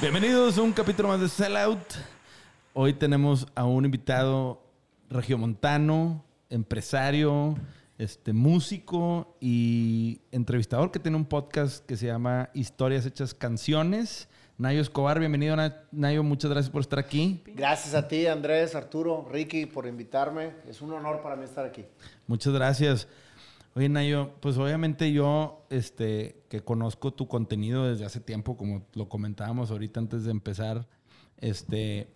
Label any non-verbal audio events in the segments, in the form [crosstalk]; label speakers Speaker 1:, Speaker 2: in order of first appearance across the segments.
Speaker 1: Bienvenidos a un capítulo más de Sellout. Hoy tenemos a un invitado regiomontano, empresario, este, músico y entrevistador que tiene un podcast que se llama Historias Hechas Canciones. Nayo Escobar, bienvenido Nayo, muchas gracias por estar aquí.
Speaker 2: Gracias a ti Andrés, Arturo, Ricky por invitarme. Es un honor para mí estar aquí.
Speaker 1: Muchas gracias. Oye, Nayo, pues obviamente yo, este, que conozco tu contenido desde hace tiempo, como lo comentábamos ahorita antes de empezar, este,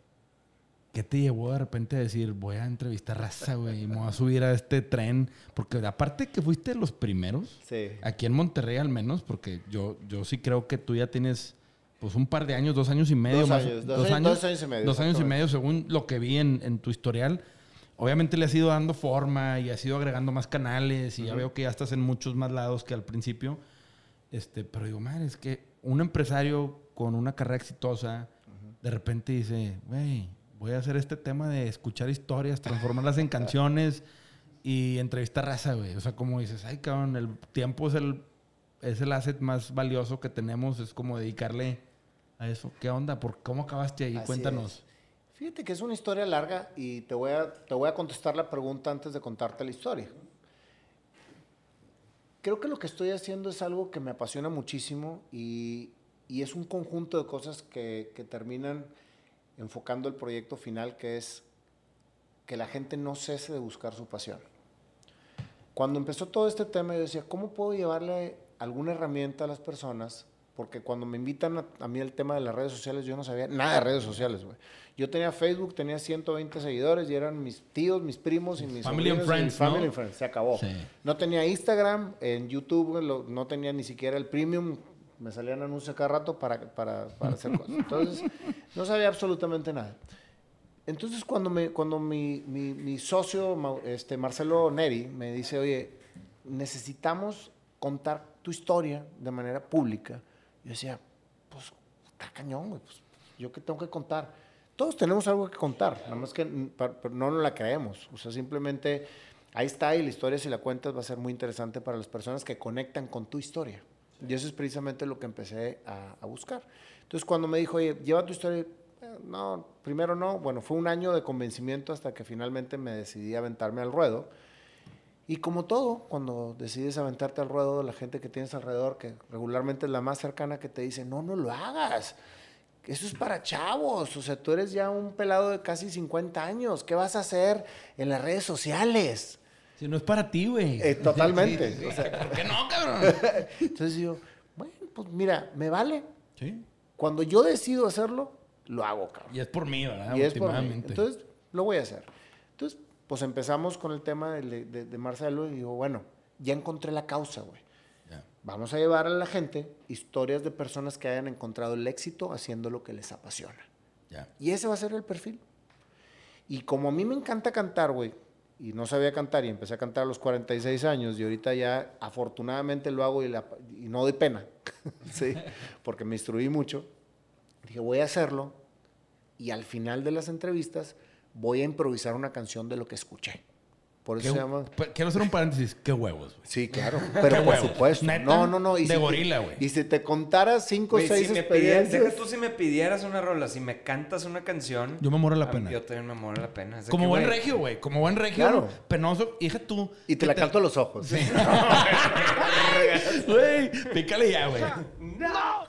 Speaker 1: ¿qué te llevó de repente a decir, voy a entrevistar raza, güey, y me voy a subir a este tren? Porque aparte que fuiste los primeros, aquí en Monterrey al menos, porque yo, yo sí creo que tú ya tienes, pues un par de años, dos años y medio
Speaker 2: dos
Speaker 1: más.
Speaker 2: Años, dos, años, dos años y medio.
Speaker 1: Dos años y medio, según lo que vi en, en tu historial obviamente le has ido dando forma y has ido agregando más canales y ya veo que ya estás en muchos más lados que al principio. Este, pero digo, madre, es que un empresario con una carrera exitosa de repente dice, güey, voy a hacer este tema de escuchar historias, transformarlas en [laughs] canciones y entrevistar raza, güey. O sea, como dices, ay, cabrón, el tiempo es el, es el asset más valioso que tenemos, es como dedicarle a eso. ¿Qué onda? ¿Por cómo acabaste ahí? Cuéntanos.
Speaker 2: Fíjate que es una historia larga y te voy, a, te voy a contestar la pregunta antes de contarte la historia. Creo que lo que estoy haciendo es algo que me apasiona muchísimo y, y es un conjunto de cosas que, que, terminan enfocando el proyecto final, que es que la gente no cese de buscar su pasión. Cuando empezó todo este tema, yo decía, ¿cómo puedo llevarle alguna herramienta a las personas porque cuando me invitan a, mí el tema de las redes sociales, yo no sabía nada de redes sociales, güey. Yo tenía Facebook, tenía 120 seguidores y eran mis tíos, mis primos y mis
Speaker 1: Family and Friends,
Speaker 2: Family and Friends, se acabó. No tenía Instagram, en YouTube no tenía ni siquiera el premium, me salían anuncios cada rato para, para, para hacer cosas. [laughs] Entonces, no sabía absolutamente nada. Entonces, cuando, me, cuando mi, mi, mi socio, este, Marcelo Neri, me dice, oye, necesitamos contar tu historia de manera pública yo decía, pues está cañón, güey, pues yo qué tengo que contar. Todos tenemos algo que contar, nada más que no nos la creemos. O sea, simplemente ahí está y la historia si la cuentas va a ser muy interesante para las personas que conectan con tu historia. Y eso es precisamente lo que empecé a, buscar. Entonces cuando me dijo, oye, lleva tu historia, eh, no, primero no, bueno, fue un año de convencimiento hasta que finalmente me decidí a aventarme al ruedo. Y como todo, cuando decides aventarte al ruedo, la gente que tienes alrededor, que regularmente es la más cercana, que te dice, no, no lo hagas. Eso es para chavos. O sea, tú eres ya un pelado de casi 50 años. ¿Qué vas a hacer en las redes sociales?
Speaker 1: Si no es para ti, güey.
Speaker 2: Eh, totalmente.
Speaker 1: ¿Por qué no, cabrón? [laughs]
Speaker 2: Entonces yo, bueno, pues mira, me vale.
Speaker 1: Sí.
Speaker 2: Cuando yo decido hacerlo, lo hago, cabrón.
Speaker 1: Y es por mí, ¿verdad?
Speaker 2: Y es por mí. Entonces, lo voy a hacer. Entonces, pues empezamos con el tema de, Marcelo y digo, bueno, ya encontré la causa, güey. Vamos a llevar a la gente historias de personas que hayan encontrado el éxito haciendo lo que les apasiona. Y ese va a ser el perfil. Y como a mí me encanta cantar, güey, y no sabía cantar y empecé a cantar a los 46 años y ahorita ya afortunadamente lo hago y, y no de pena, [laughs] ¿sí? porque me instruí mucho, dije voy a hacerlo y al final de las entrevistas voy a improvisar una canción de lo que escuché. Por eso se llama.
Speaker 1: Quiero hacer un paréntesis. Qué huevos,
Speaker 2: güey. Sí, claro. [laughs] Pero por supuesto. No, no, no.
Speaker 1: de gorila, güey.
Speaker 2: Y si te contara cinco o seis si experiencias.
Speaker 3: Deja tú si me pidieras una rola, si me cantas una canción.
Speaker 1: Yo me muero la pena.
Speaker 3: Yo también me muero la pena.
Speaker 1: Como buen regio, güey. Como buen regio. Claro. Penoso. Hija tú.
Speaker 2: Y te la canto a los ojos. Sí. [laughs]
Speaker 1: Güey, pícale ya, güey. ¡No!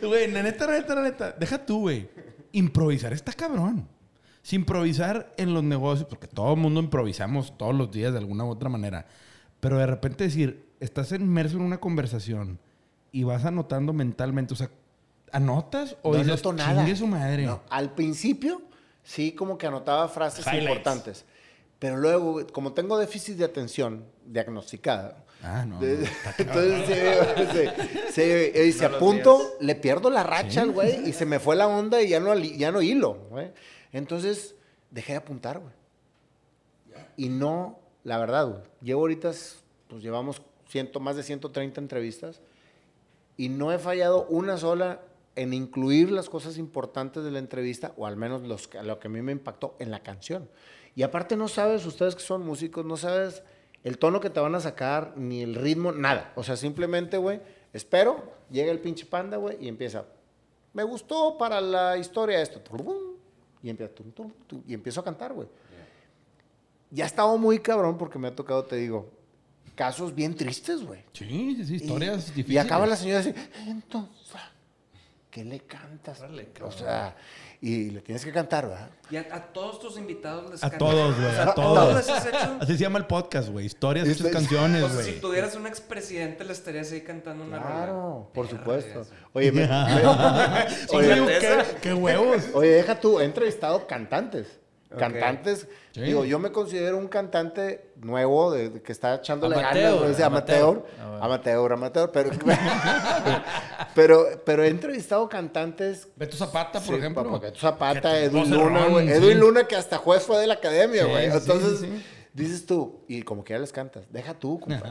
Speaker 1: Güey, neta, neta, neta. Deja tú, güey. Improvisar está cabrón. Si improvisar en los negocios, porque todo el mundo improvisamos todos los días de alguna u otra manera, pero de repente decir, estás inmerso en una conversación y vas anotando mentalmente, o sea, ¿anotas o
Speaker 2: no dices, nada.
Speaker 1: su madre?
Speaker 2: al principio, sí, como que anotaba frases importantes. Pero luego, como tengo déficit de atención diagnosticada,
Speaker 1: Ah, no.
Speaker 2: entonces, se, se, apunto, le pierdo la racha al güey y se me fue la onda y ya no, ya no hilo. Güey. Entonces, dejé de apuntar, güey. Y no, la verdad. Llevo ahorita, pues llevamos más de 130 entrevistas y no he fallado una sola en incluir las cosas importantes de la entrevista, o al menos lo que a mí me impactó en la canción. Y aparte no sabes, ustedes que son músicos, no sabes el tono que te van a sacar, ni el ritmo, nada. O sea, simplemente, güey, espero, llega el pinche panda, güey, y empieza, me gustó para la historia esto. Y, empieza, y empiezo a cantar, güey. Ya estaba muy cabrón porque me ha tocado, te digo, casos bien tristes, güey.
Speaker 1: Sí, sí, sí, historias difíciles.
Speaker 2: Y acaba la señora así, entonces, ¿qué le cantas? o sea, y le tienes que cantar, ¿verdad?
Speaker 3: Y a, todos tus invitados les
Speaker 1: A todos, güey, a todos. les has hecho? Así se llama el podcast, güey. Historias hechas canciones, güey.
Speaker 3: si tuvieras un expresidente, le estarías ahí cantando una
Speaker 2: Claro, por supuesto. Oye, me, [laughs] oye
Speaker 1: ¿qué, ¿qué, huevos.
Speaker 2: Oye, deja tú, he entrevistado cantantes. Cantantes, digo, yo me considero un cantante nuevo de, que está echándole
Speaker 1: amateur,
Speaker 2: ganas, amateur, amateur, amateur, pero, [laughs] pero, pero he entrevistado cantantes.
Speaker 1: Beto Zapata, por ejemplo.
Speaker 2: Beto Zapata, Edwin Luna, güey. Edwin Luna, que hasta juez fue de la academia, güey. Entonces, dices tú, y como que ya les cantas, deja tú, compadre.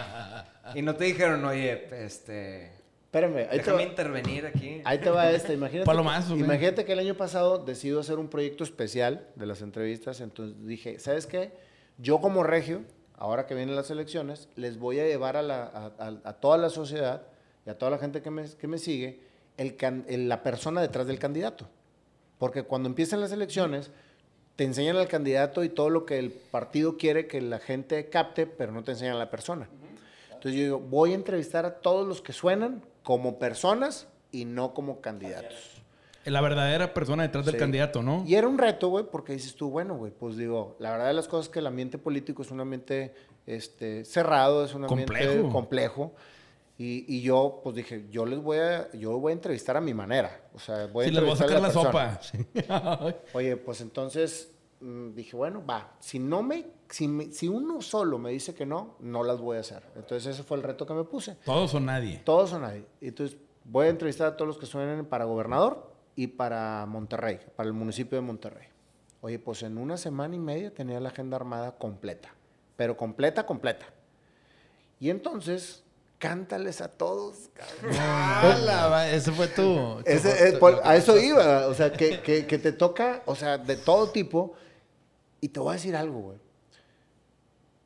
Speaker 2: [laughs]
Speaker 3: y no te dijeron, oye, este
Speaker 2: Espérame,
Speaker 3: ahí Déjame te va, intervenir aquí.
Speaker 2: Ahí te va esta. Imagínate,
Speaker 1: Palomazo,
Speaker 2: que, imagínate que el año pasado decido hacer un proyecto especial de las entrevistas. Entonces dije, ¿sabes qué? Yo como regio, ahora que vienen las elecciones, les voy a llevar a, la, a, toda la sociedad y a toda la gente que me, que me sigue el, la persona detrás del candidato. Porque cuando empiezan las elecciones, te enseñan al candidato y todo lo que el partido quiere que la gente capte, pero no te enseñan a la persona. Entonces yo digo, voy a entrevistar a todos los que suenan como personas y no como candidatos.
Speaker 1: La verdadera persona detrás del candidato, ¿no?
Speaker 2: Y era un reto, güey, porque dices tú, bueno, güey, pues digo, la verdad de las cosas es que el ambiente político es un ambiente este, cerrado, es un ambiente complejo. y, yo, pues dije, yo les voy a, yo voy a entrevistar a mi manera. O sea, voy a
Speaker 1: sí, les voy a sacar la, sopa. [laughs]
Speaker 2: Oye, pues entonces dije, bueno, va, si no me, si, si uno solo me dice que no, no las voy a hacer. Entonces ese fue el reto que me puse.
Speaker 1: Todos o nadie.
Speaker 2: Todos o nadie. Entonces voy a entrevistar a todos los que suenen para gobernador y para Monterrey, para el municipio de Monterrey. Oye, pues en una semana y media tenía la agenda armada completa, pero completa, completa. Y entonces, cántales a todos. [laughs]
Speaker 1: ese fue tú.
Speaker 2: a eso iba, o sea, que, que, que, te toca, o sea, de todo tipo. Y te voy a decir algo, güey.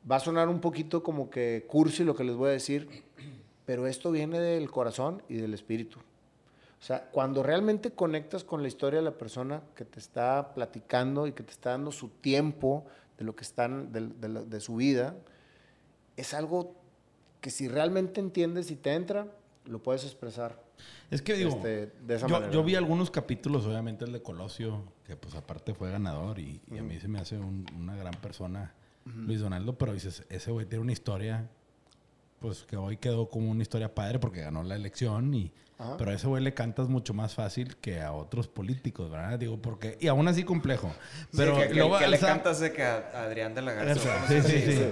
Speaker 2: Va a sonar un poquito como que cursi lo que les voy a decir, pero esto viene del corazón y del espíritu. O sea, cuando realmente conectas con la historia de la persona que te está platicando y que te está dando su tiempo de lo que están, de, su vida, es algo que si realmente entiendes y te entra, lo puedes expresar.
Speaker 1: Es que digo, este, de esa yo, manera. yo, vi algunos capítulos, obviamente el de Colosio, que pues aparte fue ganador y, a mí se me hace una gran persona, Luis Donaldo, pero dices, ese güey tiene una historia pues que hoy quedó como una historia padre porque ganó la elección y pero a ese güey le cantas mucho más fácil que a otros políticos, ¿verdad? Digo, porque y aún así complejo. Pero
Speaker 3: que, que, le cantas de que a Adrián de la Garza. Sí, sí, sí.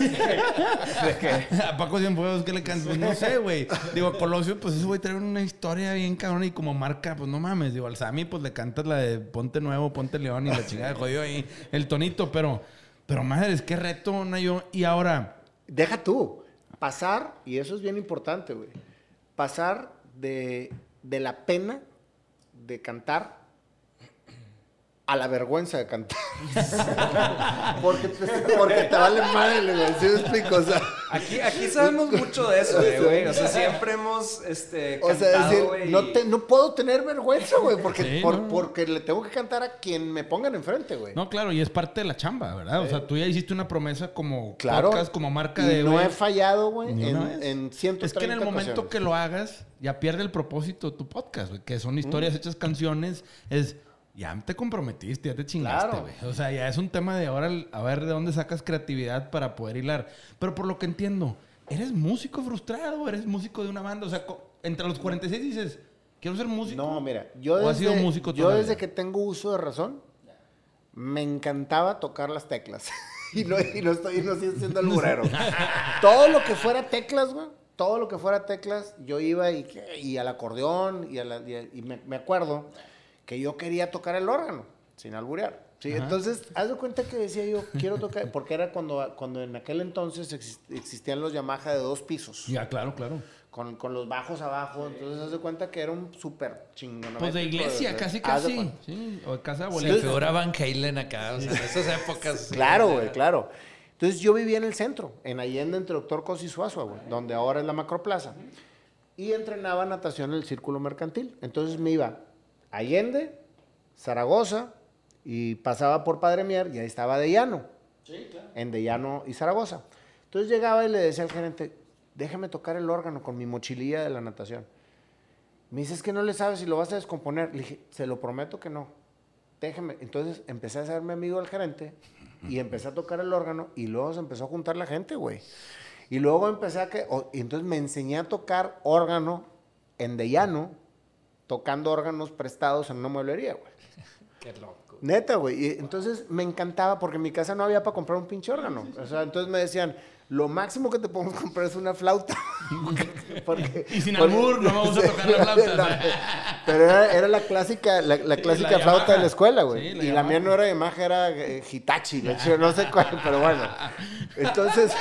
Speaker 3: [laughs]
Speaker 1: a Paco Cienfuegos que le cantas, no sé, güey. Digo, a Colosio pues ese güey trae una historia bien cabrón y como marca, pues no mames, digo, al Sammy pues le cantas la de Ponte Nuevo, Ponte León y la [laughs] chingada de jodido ahí el tonito, pero pero madre, qué reto, Nayo. Y ahora
Speaker 2: deja tú pasar, y eso es bien importante, güey, pasar de, de la pena de cantar a la vergüenza de cantar. [laughs] porque, porque te vale madre, güey. ¿Sí me explico? O sea,
Speaker 3: aquí, aquí sabemos mucho de eso, eh, güey. O sea, siempre hemos este, cantado, O sea, decir,
Speaker 2: no, te, no puedo tener vergüenza, güey, porque, porque le tengo que cantar a quien me pongan enfrente, güey.
Speaker 1: No, claro, y es parte de la chamba, ¿verdad? O sea, tú ya hiciste una promesa como claro, podcast, como marca de.
Speaker 2: No he fallado, güey, en, en 130
Speaker 1: Es que en el momento que lo hagas, ya pierde el propósito tu podcast, güey, que son historias hechas canciones. Es ya te comprometiste, ya te chingaste, güey. O sea, ya es un tema de ahora a ver de dónde sacas creatividad para poder hilar. Pero por lo que entiendo, ¿eres músico frustrado? ¿Eres músico de una banda? O sea, entre los 46 dices, quiero ser músico.
Speaker 2: No, mira, yo desde, músico yo desde que tengo uso de razón, me encantaba tocar las teclas. [laughs] y, no, y no estoy no estoy siendo el murero. [laughs] todo lo que fuera teclas, güey. Todo lo que fuera teclas, yo iba y, y al acordeón y, a la, y, me, me acuerdo que yo quería tocar el órgano, sin alburear. Sí, entonces, haz de cuenta que decía yo, quiero tocar, porque era cuando, cuando en aquel entonces existían los Yamaha de dos pisos.
Speaker 1: Ya, claro, claro.
Speaker 2: con, con, los bajos abajo. Entonces, se hace cuenta que era un súper chingón.
Speaker 1: Pues de iglesia, casi, casi. Sí, o de casa
Speaker 4: de Se figura Van Halen acá, o sea, en esas épocas.
Speaker 2: claro, güey, claro. Entonces, yo vivía en el centro, en Allende, entre Doctor Cos y Suazua, güey, donde ahora es la Macroplaza. Y entrenaba natación en el Círculo Mercantil. Entonces, me iba Allende, Zaragoza, y pasaba por Padre Mier, y ahí estaba De Llano. Sí, claro. En De Llano y Zaragoza. Entonces, llegaba y le decía al gerente, déjame tocar el órgano con mi mochililla de la natación. Me dice, es que no le sabes si lo vas a descomponer. Le dije, se lo prometo que no. Déjeme. Entonces empecé a hacerme amigo del gerente y empecé a tocar el órgano y luego se empezó a juntar la gente, güey. Y luego empecé a que, y entonces me enseñé a tocar órgano en de llano, tocando órganos prestados en una mueblería, güey. [laughs]
Speaker 4: Qué loco.
Speaker 2: Neta, güey. Y entonces me encantaba porque en mi casa no había para comprar un pinche órgano. O sea, entonces me decían, lo máximo que te podemos [laughs] comprar es una flauta. [laughs]
Speaker 1: y sin albur, no vamos a tocar la flauta.
Speaker 2: pero era, la clásica, la, clásica flauta de la escuela, güey. y la mía no era de magia, era eh, Hitachi, no sé cuál, pero bueno. Entonces,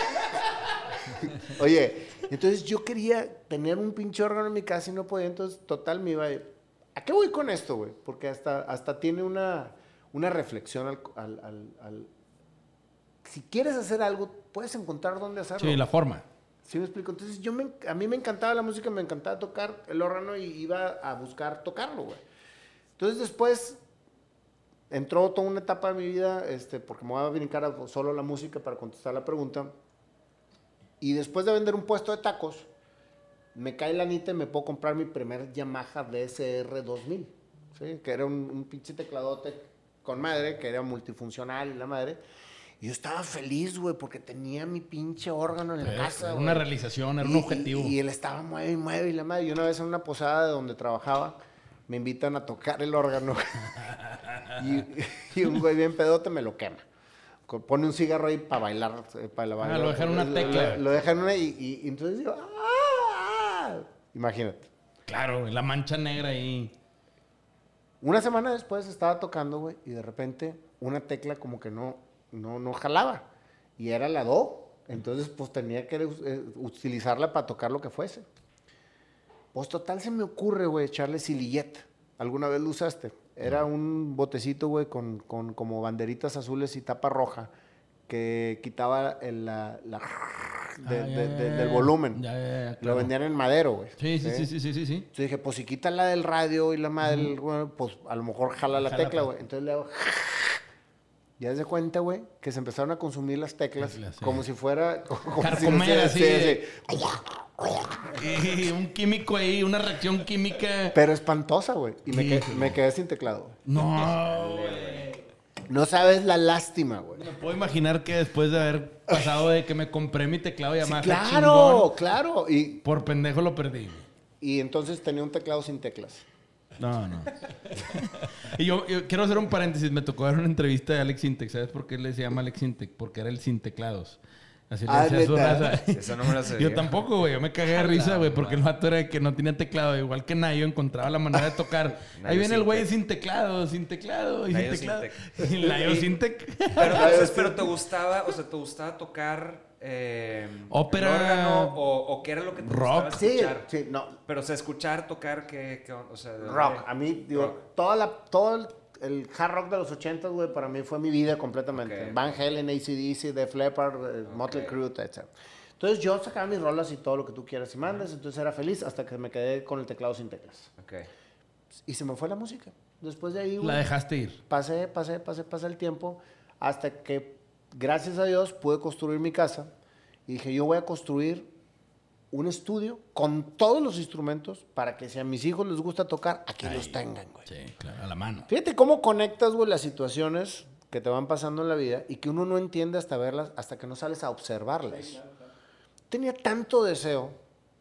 Speaker 2: oye, entonces yo quería tener un pinche órgano en mi casa y no podía, entonces total me iba a... qué voy con esto, güey? Porque hasta, hasta tiene una, una reflexión al, al si quieres hacer algo, puedes encontrar dónde hacerlo.
Speaker 1: Sí, la forma.
Speaker 2: ¿Sí me explico? Entonces, yo me, a mí me encantaba la música, me encantaba tocar el órgano y iba a buscar tocarlo, güey. Entonces, después entró toda una etapa de mi vida, este, porque me voy a brincar a solo la música para contestar la pregunta. Y después de vender un puesto de tacos, me cae la anita y me puedo comprar mi primer Yamaha DSR 2000, ¿sí? que era un, un pinche tecladote con madre, que era multifuncional y la madre yo estaba feliz, güey, porque tenía mi pinche órgano en la casa.
Speaker 1: Era una realización, era un objetivo.
Speaker 2: Y, él estaba mueve y mueve y la madre. Y una vez en una posada de donde trabajaba, me invitan a tocar el órgano. [laughs] y, un güey bien pedote me lo quema. Pone un cigarro ahí para bailar. Eh, para
Speaker 1: bailar. Ah, lo dejan una tecla.
Speaker 2: Lo, dejan una y, y, entonces digo, ¡ah! Imagínate.
Speaker 1: Claro, la mancha negra ahí.
Speaker 2: Una semana después estaba tocando, güey, y de repente una tecla como que no, no, no jalaba. Y era la do. Entonces, pues tenía que eh, utilizarla para tocar lo que fuese. Pues total se me ocurre, güey, echarle silillet. ¿Alguna vez lo usaste? Era un botecito, güey, con, con, como banderitas azules y tapa roja que quitaba la, la ah, del volumen. Lo vendían en madero, güey.
Speaker 1: Sí sí, sí, sí, sí, sí, sí,
Speaker 2: Entonces dije, pues si quita la del radio y la madre, pues a lo mejor jala la tecla, güey. Entonces le hago [laughs] ya se cuenta, güey, que se empezaron a consumir las teclas [laughs] como si fuera... Como
Speaker 1: Carcomer, si así. Y un químico ahí, una reacción química.
Speaker 2: Pero espantosa, güey. Y me, quedé, me, quedé sin teclado.
Speaker 1: No, güey.
Speaker 2: No sabes la lástima, güey.
Speaker 1: Me puedo imaginar que después de haber pasado de que me compré mi teclado Yamaha
Speaker 2: sí, Claro, claro. Y,
Speaker 1: por pendejo lo perdí.
Speaker 2: Y entonces tenía un teclado sin teclas.
Speaker 1: No, no. y yo, quiero hacer un paréntesis. Me tocó ver una entrevista de Alex Intec. ¿Sabes por qué le se llama Alex Intec? Porque era el sin teclados. Así le ah, decía su raza. Eso no me lo sé. Yo tampoco, güey. Yo me cagué de risa, güey, porque el vato era que no tenía teclado. Igual que Nayo encontraba la manera de tocar. [laughs] Ahí viene el güey sin teclado, sin teclado, y sin teclado. [laughs] Y Nayo sin tec.
Speaker 3: Pero, [laughs] pero te gustaba, o sea, te gustaba tocar eh,
Speaker 1: ópera
Speaker 3: o, qué era lo que te
Speaker 1: rock
Speaker 3: gustaba escuchar.
Speaker 2: Sí, sí, no.
Speaker 3: Pero o sea, escuchar, tocar, que, o sea,
Speaker 2: rock. A mí, digo, toda la, todo el, hard rock de los 80, güey, para mí fue mi vida completamente. Van Halen, ACDC, Def Leppard, eh, Motley Crue, etc. Entonces yo sacaba mis rolas y todo lo que tú quieras y mandes, entonces era feliz hasta que me quedé con el teclado sin teclas.
Speaker 3: Okay.
Speaker 2: Y se me fue la música. Después de ahí,
Speaker 1: La dejaste ir.
Speaker 2: Pasé, pasé, pasé, pasé el tiempo hasta que gracias a Dios pude construir mi casa y dije, yo voy a construir un estudio con todos los instrumentos para que si a mis hijos les gusta tocar, aquí los tengan, güey.
Speaker 1: Sí, claro, a la mano.
Speaker 2: Fíjate cómo conectas, güey, las situaciones que te van pasando en la vida y que uno no entiende hasta verlas, hasta que no sales a observarlas. Tenía tanto deseo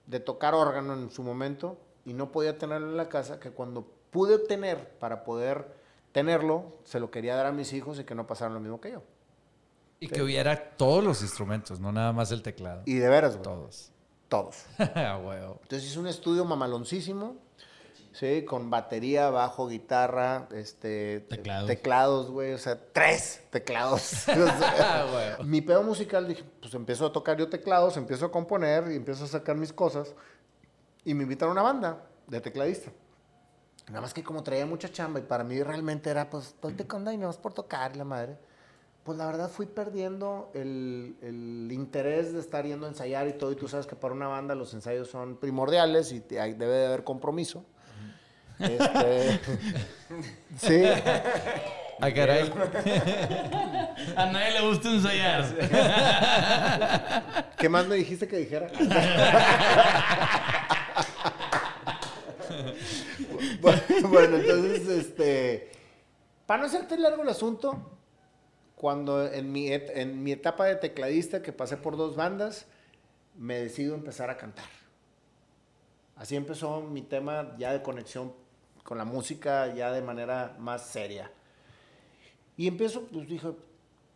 Speaker 2: de tocar órgano en su momento y no podía tenerlo en la casa que cuando pude obtener para poder tenerlo, se lo quería dar a mis hijos y que no pasaran lo mismo que yo.
Speaker 4: Y que hubiera todos los instrumentos, no nada más el teclado.
Speaker 2: Y de veras, güey.
Speaker 4: Todos.
Speaker 2: Todos. [laughs]
Speaker 4: Ah,
Speaker 2: Entonces hice un estudio mamaloncísimo, sí, con batería, bajo, guitarra, este,
Speaker 1: teclados,
Speaker 2: teclados güey, o sea, tres teclados. [laughs] Ah, mi pedo musical, dije, pues empiezo a tocar yo teclados, empiezo a componer y empiezo a sacar mis cosas. Y me invitaron a una banda de tecladista. Nada más que como traía mucha chamba y para mí realmente era, pues, estoy tecando y no es por tocar la madre. Pues la verdad fui perdiendo el, el, interés de estar yendo a ensayar y todo. Y tú sabes que para una banda los ensayos son primordiales y debe de haber compromiso. Este, [laughs] sí.
Speaker 1: A ah, caray. [laughs] A nadie le gusta ensayar. [laughs]
Speaker 2: ¿Qué más me dijiste que dijera? bueno, entonces, este, para no hacerte largo el asunto, cuando en mi, en mi etapa de tecladista, que pasé por dos bandas, me decido empezar a cantar. Así empezó mi tema ya de conexión con la música, ya de manera más seria. Y empiezo, pues dije,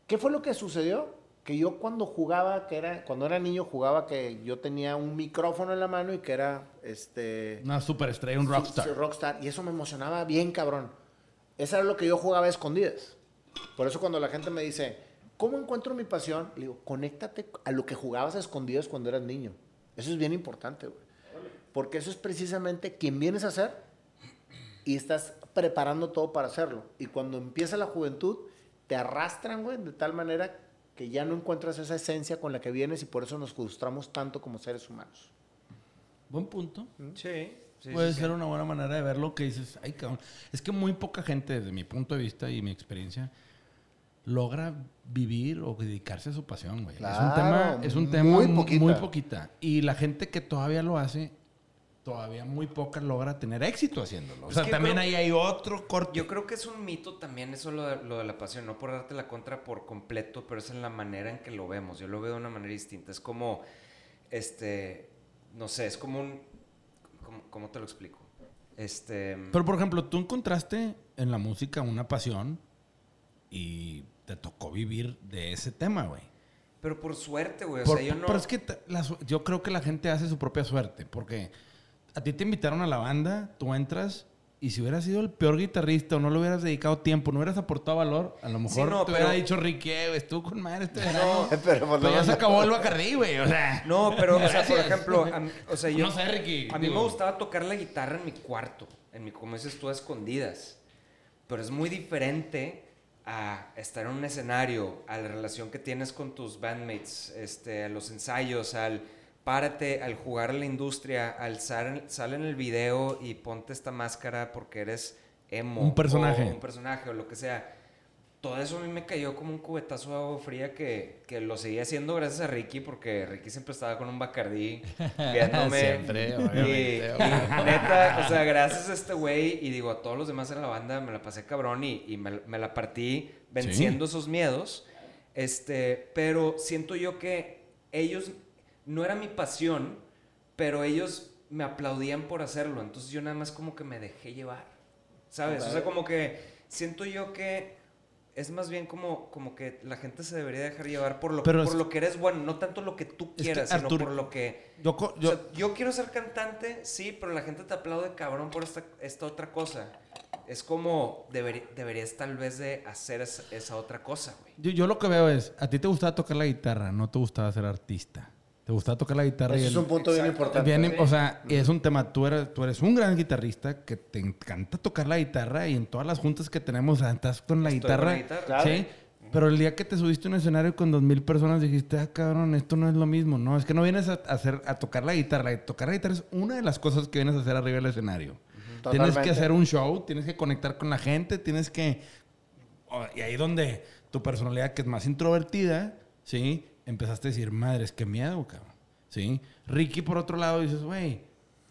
Speaker 2: ¿qué fue lo que sucedió? Que yo cuando jugaba, que era, cuando era niño jugaba que yo tenía un micrófono en la mano y que era, este...
Speaker 1: Una superestrella, un rockstar.
Speaker 2: rockstar. Y eso me emocionaba bien, cabrón. Eso era lo que yo jugaba a escondidas. Por eso cuando la gente me dice, ¿cómo encuentro mi pasión? Le digo, conéctate a lo que jugabas a escondidas cuando eras niño. Eso es bien importante, güey. Porque eso es precisamente quien vienes a ser y estás preparando todo para hacerlo. Y cuando empieza la juventud, te arrastran, güey, de tal manera que ya no encuentras esa esencia con la que vienes y por eso nos frustramos tanto como seres humanos.
Speaker 1: Buen punto.
Speaker 3: Sí.
Speaker 1: Puede ser una buena manera de verlo que dices, ay, cabrón. Es que muy poca gente, desde mi punto de vista y mi experiencia, logra vivir o dedicarse a su pasión, güey. es un tema, es un tema muy poquita. Y la gente que todavía lo hace todavía muy poca logra tener éxito haciéndolo. O sea, también ahí hay otro corte.
Speaker 3: Yo creo que es un mito también eso lo de, lo de, la pasión, no por darte la contra por completo, pero es en la manera en que lo vemos. Yo lo veo de una manera distinta. Es como, este, no sé, es como un, ¿cómo, te lo explico? Este...
Speaker 1: Pero por ejemplo, tú encontraste en la música una pasión y te tocó vivir de ese tema, güey.
Speaker 3: Pero por suerte, güey. O sea, yo no...
Speaker 1: Pero es que yo creo que la gente hace su propia suerte, porque a ti te invitaron a la banda, tú entras y si hubieras sido el peor guitarrista o no le hubieras dedicado tiempo, no hubieras aportado valor, a lo mejor te hubiera dicho Ricky, estuvo con madre este verano. No, [laughs] pero, pues, ya se acabó el Bacardí, güey, o sea.
Speaker 3: No, pero, o sea, por ejemplo, o sea, yo... No sé, Ricky. A mí me gustaba tocar la guitarra en mi cuarto, en mi, como dices tú, a escondidas. Pero es muy diferente a estar en un escenario, a la relación que tienes con tus bandmates, este, a los ensayos, al párate al jugar a la industria, al sal, sal, en el video y ponte esta máscara porque eres emo.
Speaker 1: Un personaje.
Speaker 3: O un personaje o lo que sea. Todo eso a mí me cayó como un cubetazo de agua fría que, que lo seguía haciendo gracias a Ricky porque Ricky siempre estaba con un Bacardí [laughs] viéndome.
Speaker 1: siempre, obviamente.
Speaker 3: Y, neta, o sea, gracias a este güey y digo, a todos los demás en la banda me la pasé cabrón y, y me, me, la partí venciendo esos miedos. Este, pero siento yo que ellos no era mi pasión, pero ellos me aplaudían por hacerlo. Entonces yo nada más como que me dejé llevar. ¿Sabes? O sea, como que siento yo que es más bien como, como que la gente se debería dejar llevar por lo, por lo que eres bueno, no tanto lo que tú quieras, sino por lo que... Yo, quiero ser cantante, sí, pero la gente te aplaude cabrón por esta, esta otra cosa. Es como deberías tal vez de hacer esa, otra cosa, güey.
Speaker 1: Yo, yo, lo que veo es, a ti te gustaba tocar la guitarra, no te gustaba ser artista. Te gustaba tocar la guitarra.
Speaker 2: Eso es un punto bien importante.
Speaker 1: O sea, es un tema. Tú eres, tú eres un gran guitarrista que te encanta tocar la guitarra y en todas las juntas que tenemos estás con la guitarra. Sí. Pero el día que te subiste a un escenario con dos mil personas dijiste, ah, cabrón, esto no es lo mismo. No, es que no vienes a, hacer, a tocar la guitarra. Tocar la guitarra es una de las cosas que vienes a hacer arriba del escenario. Tienes que hacer un show, tienes que conectar con la gente, tienes que... Y ahí donde tu personalidad, que es más introvertida, ¿sí? Empezaste a decir, madres, qué miedo, cabrón. ¿Sí? Ricky, por otro lado, dices, güey,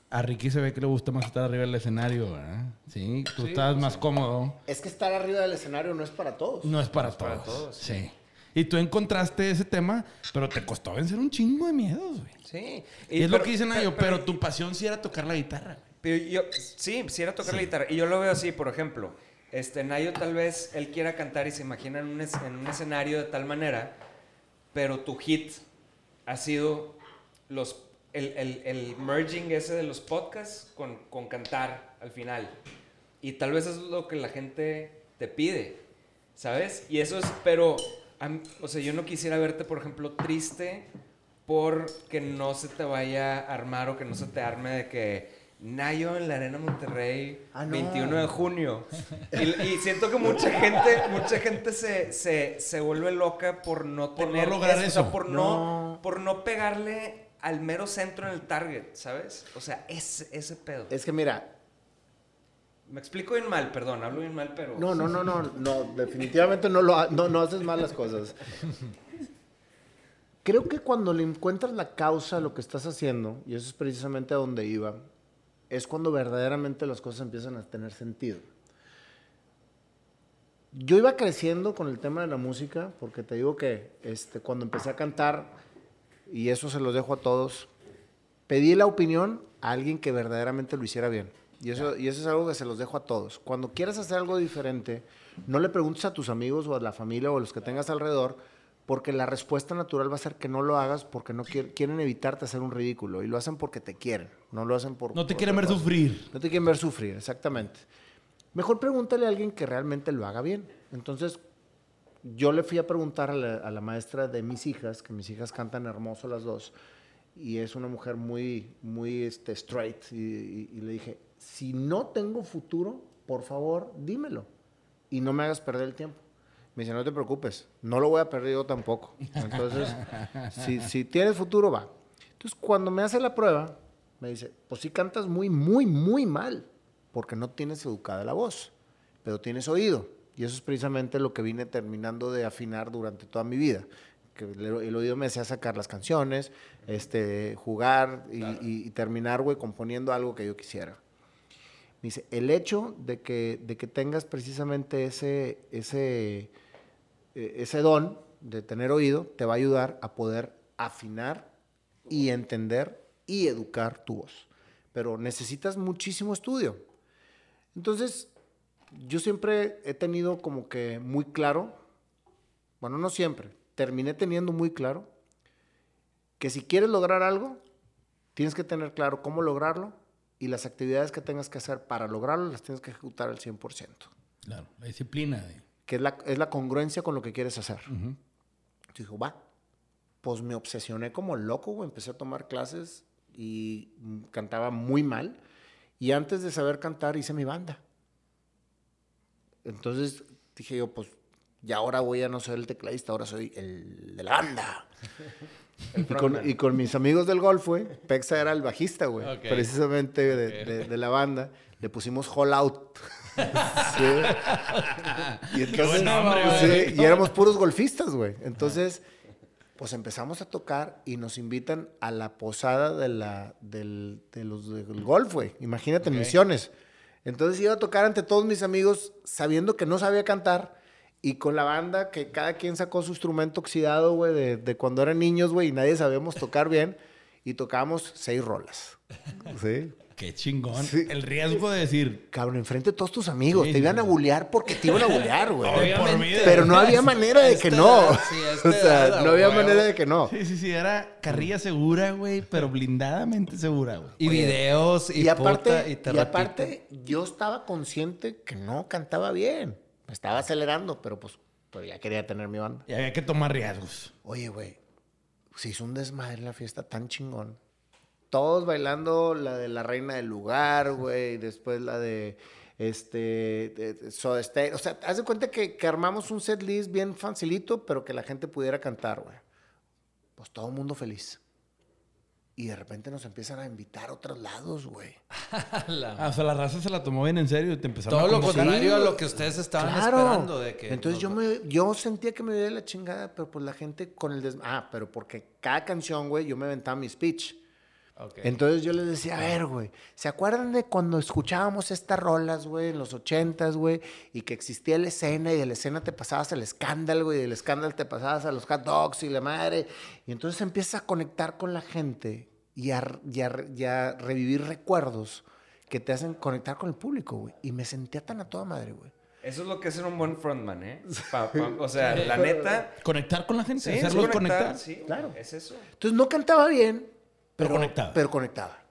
Speaker 1: a Ricky se ve que le gusta más estar arriba del escenario, ¿verdad? Sí, tú estás más cómodo.
Speaker 2: Es que estar arriba del escenario no es para todos.
Speaker 1: No es para, todos. Sí. Y tú encontraste ese tema, pero te costó vencer un chingo de miedos, güey.
Speaker 3: Sí.
Speaker 1: Y, es lo que dicen ellos, pero, tu pasión sí era tocar la guitarra.
Speaker 3: Pero yo, sí, sí era tocar la guitarra. Y yo lo veo así, por ejemplo. Este, Nayo tal vez él quiera cantar y se imagina en un, en un escenario de tal manera pero tu hit ha sido los, el, el, el merging ese de los podcasts con, con, cantar al final. Y tal vez eso es lo que la gente te pide, ¿sabes? Y eso es, pero, o sea, yo no quisiera verte, por ejemplo, triste por que no se te vaya a armar o que no se te arme de que Nayo en la Arena Monterrey,
Speaker 2: Ah, no.
Speaker 3: 21 de junio. [laughs] Y, y siento que mucha gente, mucha gente se, se, se vuelve loca por no
Speaker 1: Por no lograr
Speaker 3: o sea,
Speaker 1: eso.
Speaker 3: por no.
Speaker 2: No.
Speaker 3: por no pegarle al mero centro en el target, ¿sabes? O sea, ese, ese pedo.
Speaker 2: Es que mira,
Speaker 3: Me explico bien mal, perdón, hablo bien mal, pero.
Speaker 2: no, no, no, no, no, definitivamente no, lo, ha- no, no haces mal las cosas. Creo que cuando le encuentras la causa a lo que estás haciendo, y eso es precisamente a donde iba, es cuando verdaderamente las cosas empiezan a tener sentido. Yo iba creciendo con el tema de la música, porque te digo que este, cuando empecé a cantar, y eso se los dejo a todos, pedí la opinión a alguien que verdaderamente lo hiciera bien. Y eso, y eso es algo que se los dejo a todos. Cuando quieras hacer algo diferente, no le preguntes a tus amigos o a la familia o a los que tengas alrededor, porque la respuesta natural va a ser que no lo hagas porque no quier- quieren evitarte hacer un ridículo. Y lo hacen porque te quieren, no lo hacen por...
Speaker 1: No te
Speaker 2: por
Speaker 1: quieren ver sufrir.
Speaker 2: No te quieren ver sufrir, exactamente. Mejor pregúntale a alguien que realmente lo haga bien. Entonces, yo le fui a preguntar a la, a la maestra de mis hijas, que mis hijas cantan hermoso las dos, y es una mujer muy, muy este, straight, y, y- y le dije, si no tengo futuro, por favor, dímelo, y no me hagas perder el tiempo. Me dice, no te preocupes, no lo voy a perder yo tampoco. Entonces, [laughs] si, si tienes futuro, va. Entonces, cuando me hace la prueba, me dice, pues sí cantas muy, muy, muy mal, porque no tienes educada la voz, pero tienes oído. Y eso es precisamente lo que vine terminando de afinar durante toda mi vida. Que el, oído me hacía sacar las canciones, este, jugar y, y- y terminar, güey, componiendo algo que yo quisiera. Me dice, el hecho de que, de que tengas precisamente ese, ese, eh, ese don de tener oído te va a ayudar a poder afinar y entender y educar tu voz. Pero necesitas muchísimo estudio. Entonces, yo siempre he tenido como que muy claro, bueno, no siempre, terminé teniendo muy claro que si quieres lograr algo, tienes que tener claro cómo lograrlo y las actividades que tengas que hacer para lograrlo las tienes que ejecutar al 100%,
Speaker 1: Claro, la disciplina. de-
Speaker 2: que es la, es la congruencia con lo que quieres hacer. Entonces dijo, va. Pues me obsesioné como loco, güey. Empecé a tomar clases y cantaba muy mal. Y antes de saber cantar hice mi banda. Entonces dije yo, pues, y ahora voy a no ser el tecladista, ahora soy el de la banda. [laughs] y, con, y con mis amigos del golf, güey, Pexa era el bajista, güey,
Speaker 4: Ok.
Speaker 2: precisamente de, de- de la banda. Le pusimos Hall Out. [laughs] Sí. Y entonces,
Speaker 1: buen nombre,
Speaker 2: sí, y éramos puros golfistas, güey. Entonces, pues empezamos a tocar y nos invitan a la posada de, la, del, de los del golf, güey. Imagínate, en misiones. Entonces iba a tocar ante todos mis amigos sabiendo que no sabía cantar y con la banda que cada quien sacó su instrumento oxidado, güey, de, de cuando eran niños, güey, y nadie sabíamos tocar bien y tocábamos seis rolas. ¿Sí?
Speaker 1: Qué chingón.
Speaker 2: Sí.
Speaker 1: El riesgo de decir.
Speaker 2: Cabrón, enfrente de todos tus amigos.
Speaker 1: Sí,
Speaker 2: te iban a bulear porque te iban a bulear, güey. Pero no había manera de que no. [laughs] o sea, no había manera de que no.
Speaker 1: Sí, sí, sí. Era carrilla segura, güey, pero blindadamente segura, güey.
Speaker 4: Y videos y,
Speaker 2: Y, aparte,
Speaker 4: puta, y
Speaker 2: y,
Speaker 4: te repite.
Speaker 2: aparte, yo estaba consciente que no cantaba bien. Me estaba acelerando, pero pues, pero ya quería tener mi banda.
Speaker 1: Y había que tomar riesgos.
Speaker 2: Oye, güey, se hizo un desmadre en la fiesta tan chingón. Todos bailando la de la reina del lugar, güey. Después la de este de- de Soda Stereo. O sea, haz de cuenta que, que armamos un set list bien facilito, pero que la gente pudiera cantar, güey. Pues todo el mundo feliz. Y de repente nos empiezan a invitar a otros lados, güey. [laughs]
Speaker 4: La-
Speaker 1: Ah, o sea, la raza se la tomó bien en serio y te empezaron
Speaker 4: Todo
Speaker 1: a
Speaker 4: lo contrario a lo que ustedes estaban
Speaker 2: Claro.
Speaker 4: esperando. De que
Speaker 2: Entonces yo, me, yo sentía que me veía la chingada, pero pues la gente con el des... Ah, pero porque cada canción, güey, yo me aventaba mi speech.
Speaker 4: Ok.
Speaker 2: Entonces yo les decía, a ver, güey, ¿se acuerdan de cuando escuchábamos estas rolas, güey, en los ochentas, güey? Y que existía la escena y de la escena te pasabas al escándalo, güey, y del escándalo te pasabas a los hot dogs y la madre. Y entonces empiezas a conectar con la gente y a, y a- y a revivir recuerdos que te hacen conectar con el público, güey. Y me sentía tan a toda madre, güey.
Speaker 3: Eso es lo que es ser un buen frontman, ¿eh? Pa- pa- o sea, la neta.
Speaker 1: Conectar con la gente,
Speaker 3: Sí,
Speaker 1: hacerlos
Speaker 3: conectar,
Speaker 1: conectar.
Speaker 3: Sí,
Speaker 2: Claro.
Speaker 3: Es eso.
Speaker 2: Entonces no cantaba bien,
Speaker 1: Pero
Speaker 2: pero,
Speaker 1: conectaba.
Speaker 2: Pero.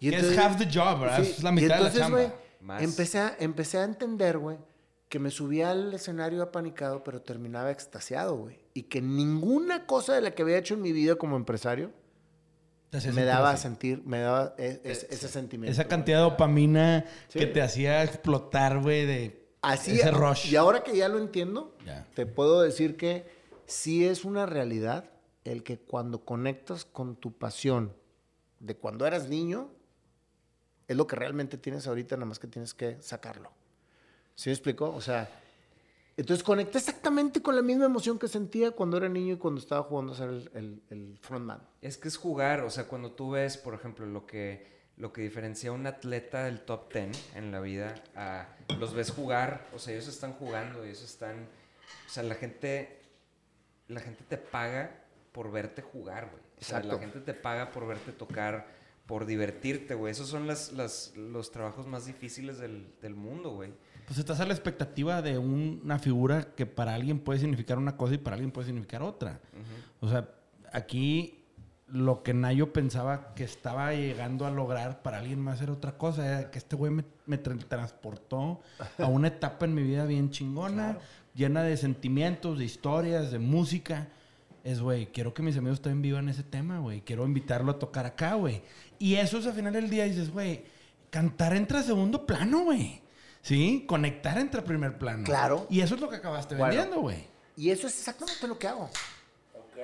Speaker 2: Y
Speaker 1: Que es half the job, ¿verdad? Es la mitad de la
Speaker 2: entonces,
Speaker 1: chamba.
Speaker 2: güey,
Speaker 3: Más.
Speaker 2: empecé a, empecé a entender, güey, que me subía al escenario apanicado, pero terminaba extasiado, güey. Y que ninguna cosa de la que había hecho en mi vida como empresario me daba a sentir, me daba e, ese sentimiento.
Speaker 1: Esa cantidad de dopamina que te hacía explotar, güey, de
Speaker 2: Así, ese rush. Y ahora que ya lo entiendo, te puedo decir que sí es una realidad el que cuando conectas con tu pasión de cuando eras niño, es lo que realmente tienes ahorita, nada más que tienes que sacarlo. ¿Sí me explico? O sea, entonces conecté exactamente con la misma emoción que sentía cuando era niño y cuando estaba jugando a ser el, el, frontman.
Speaker 3: Es que es jugar, o sea, cuando tú ves, por ejemplo, lo que, lo que diferencia a un atleta del top 10 en la vida, a, los ves jugar, o sea, ellos están jugando, ellos están, o sea, la gente, la gente te paga por verte jugar, güey. O sea, la gente te paga por verte tocar, por divertirte, güey. Esos son las, las, los trabajos más difíciles del, del mundo, güey.
Speaker 1: Pues estás a la expectativa de una figura que para alguien puede significar una cosa y para alguien puede significar otra. O sea, aquí lo que Nayo pensaba que estaba llegando a lograr para alguien más era otra cosa. Era que este güey me, transportó a una etapa en mi vida bien chingona, llena de sentimientos, de historias, de música. Es, güey, quiero que mis amigos estén vivos en ese tema, güey. Quiero invitarlo a tocar acá, güey. Y eso es al final del día, dices, güey, cantar entra a segundo plano, güey. ¿Sí? Conectar entre primer plano.
Speaker 2: Claro.
Speaker 1: Y eso es lo que acabaste vendiendo, güey.
Speaker 2: Y eso es exactamente lo que hago. Ok.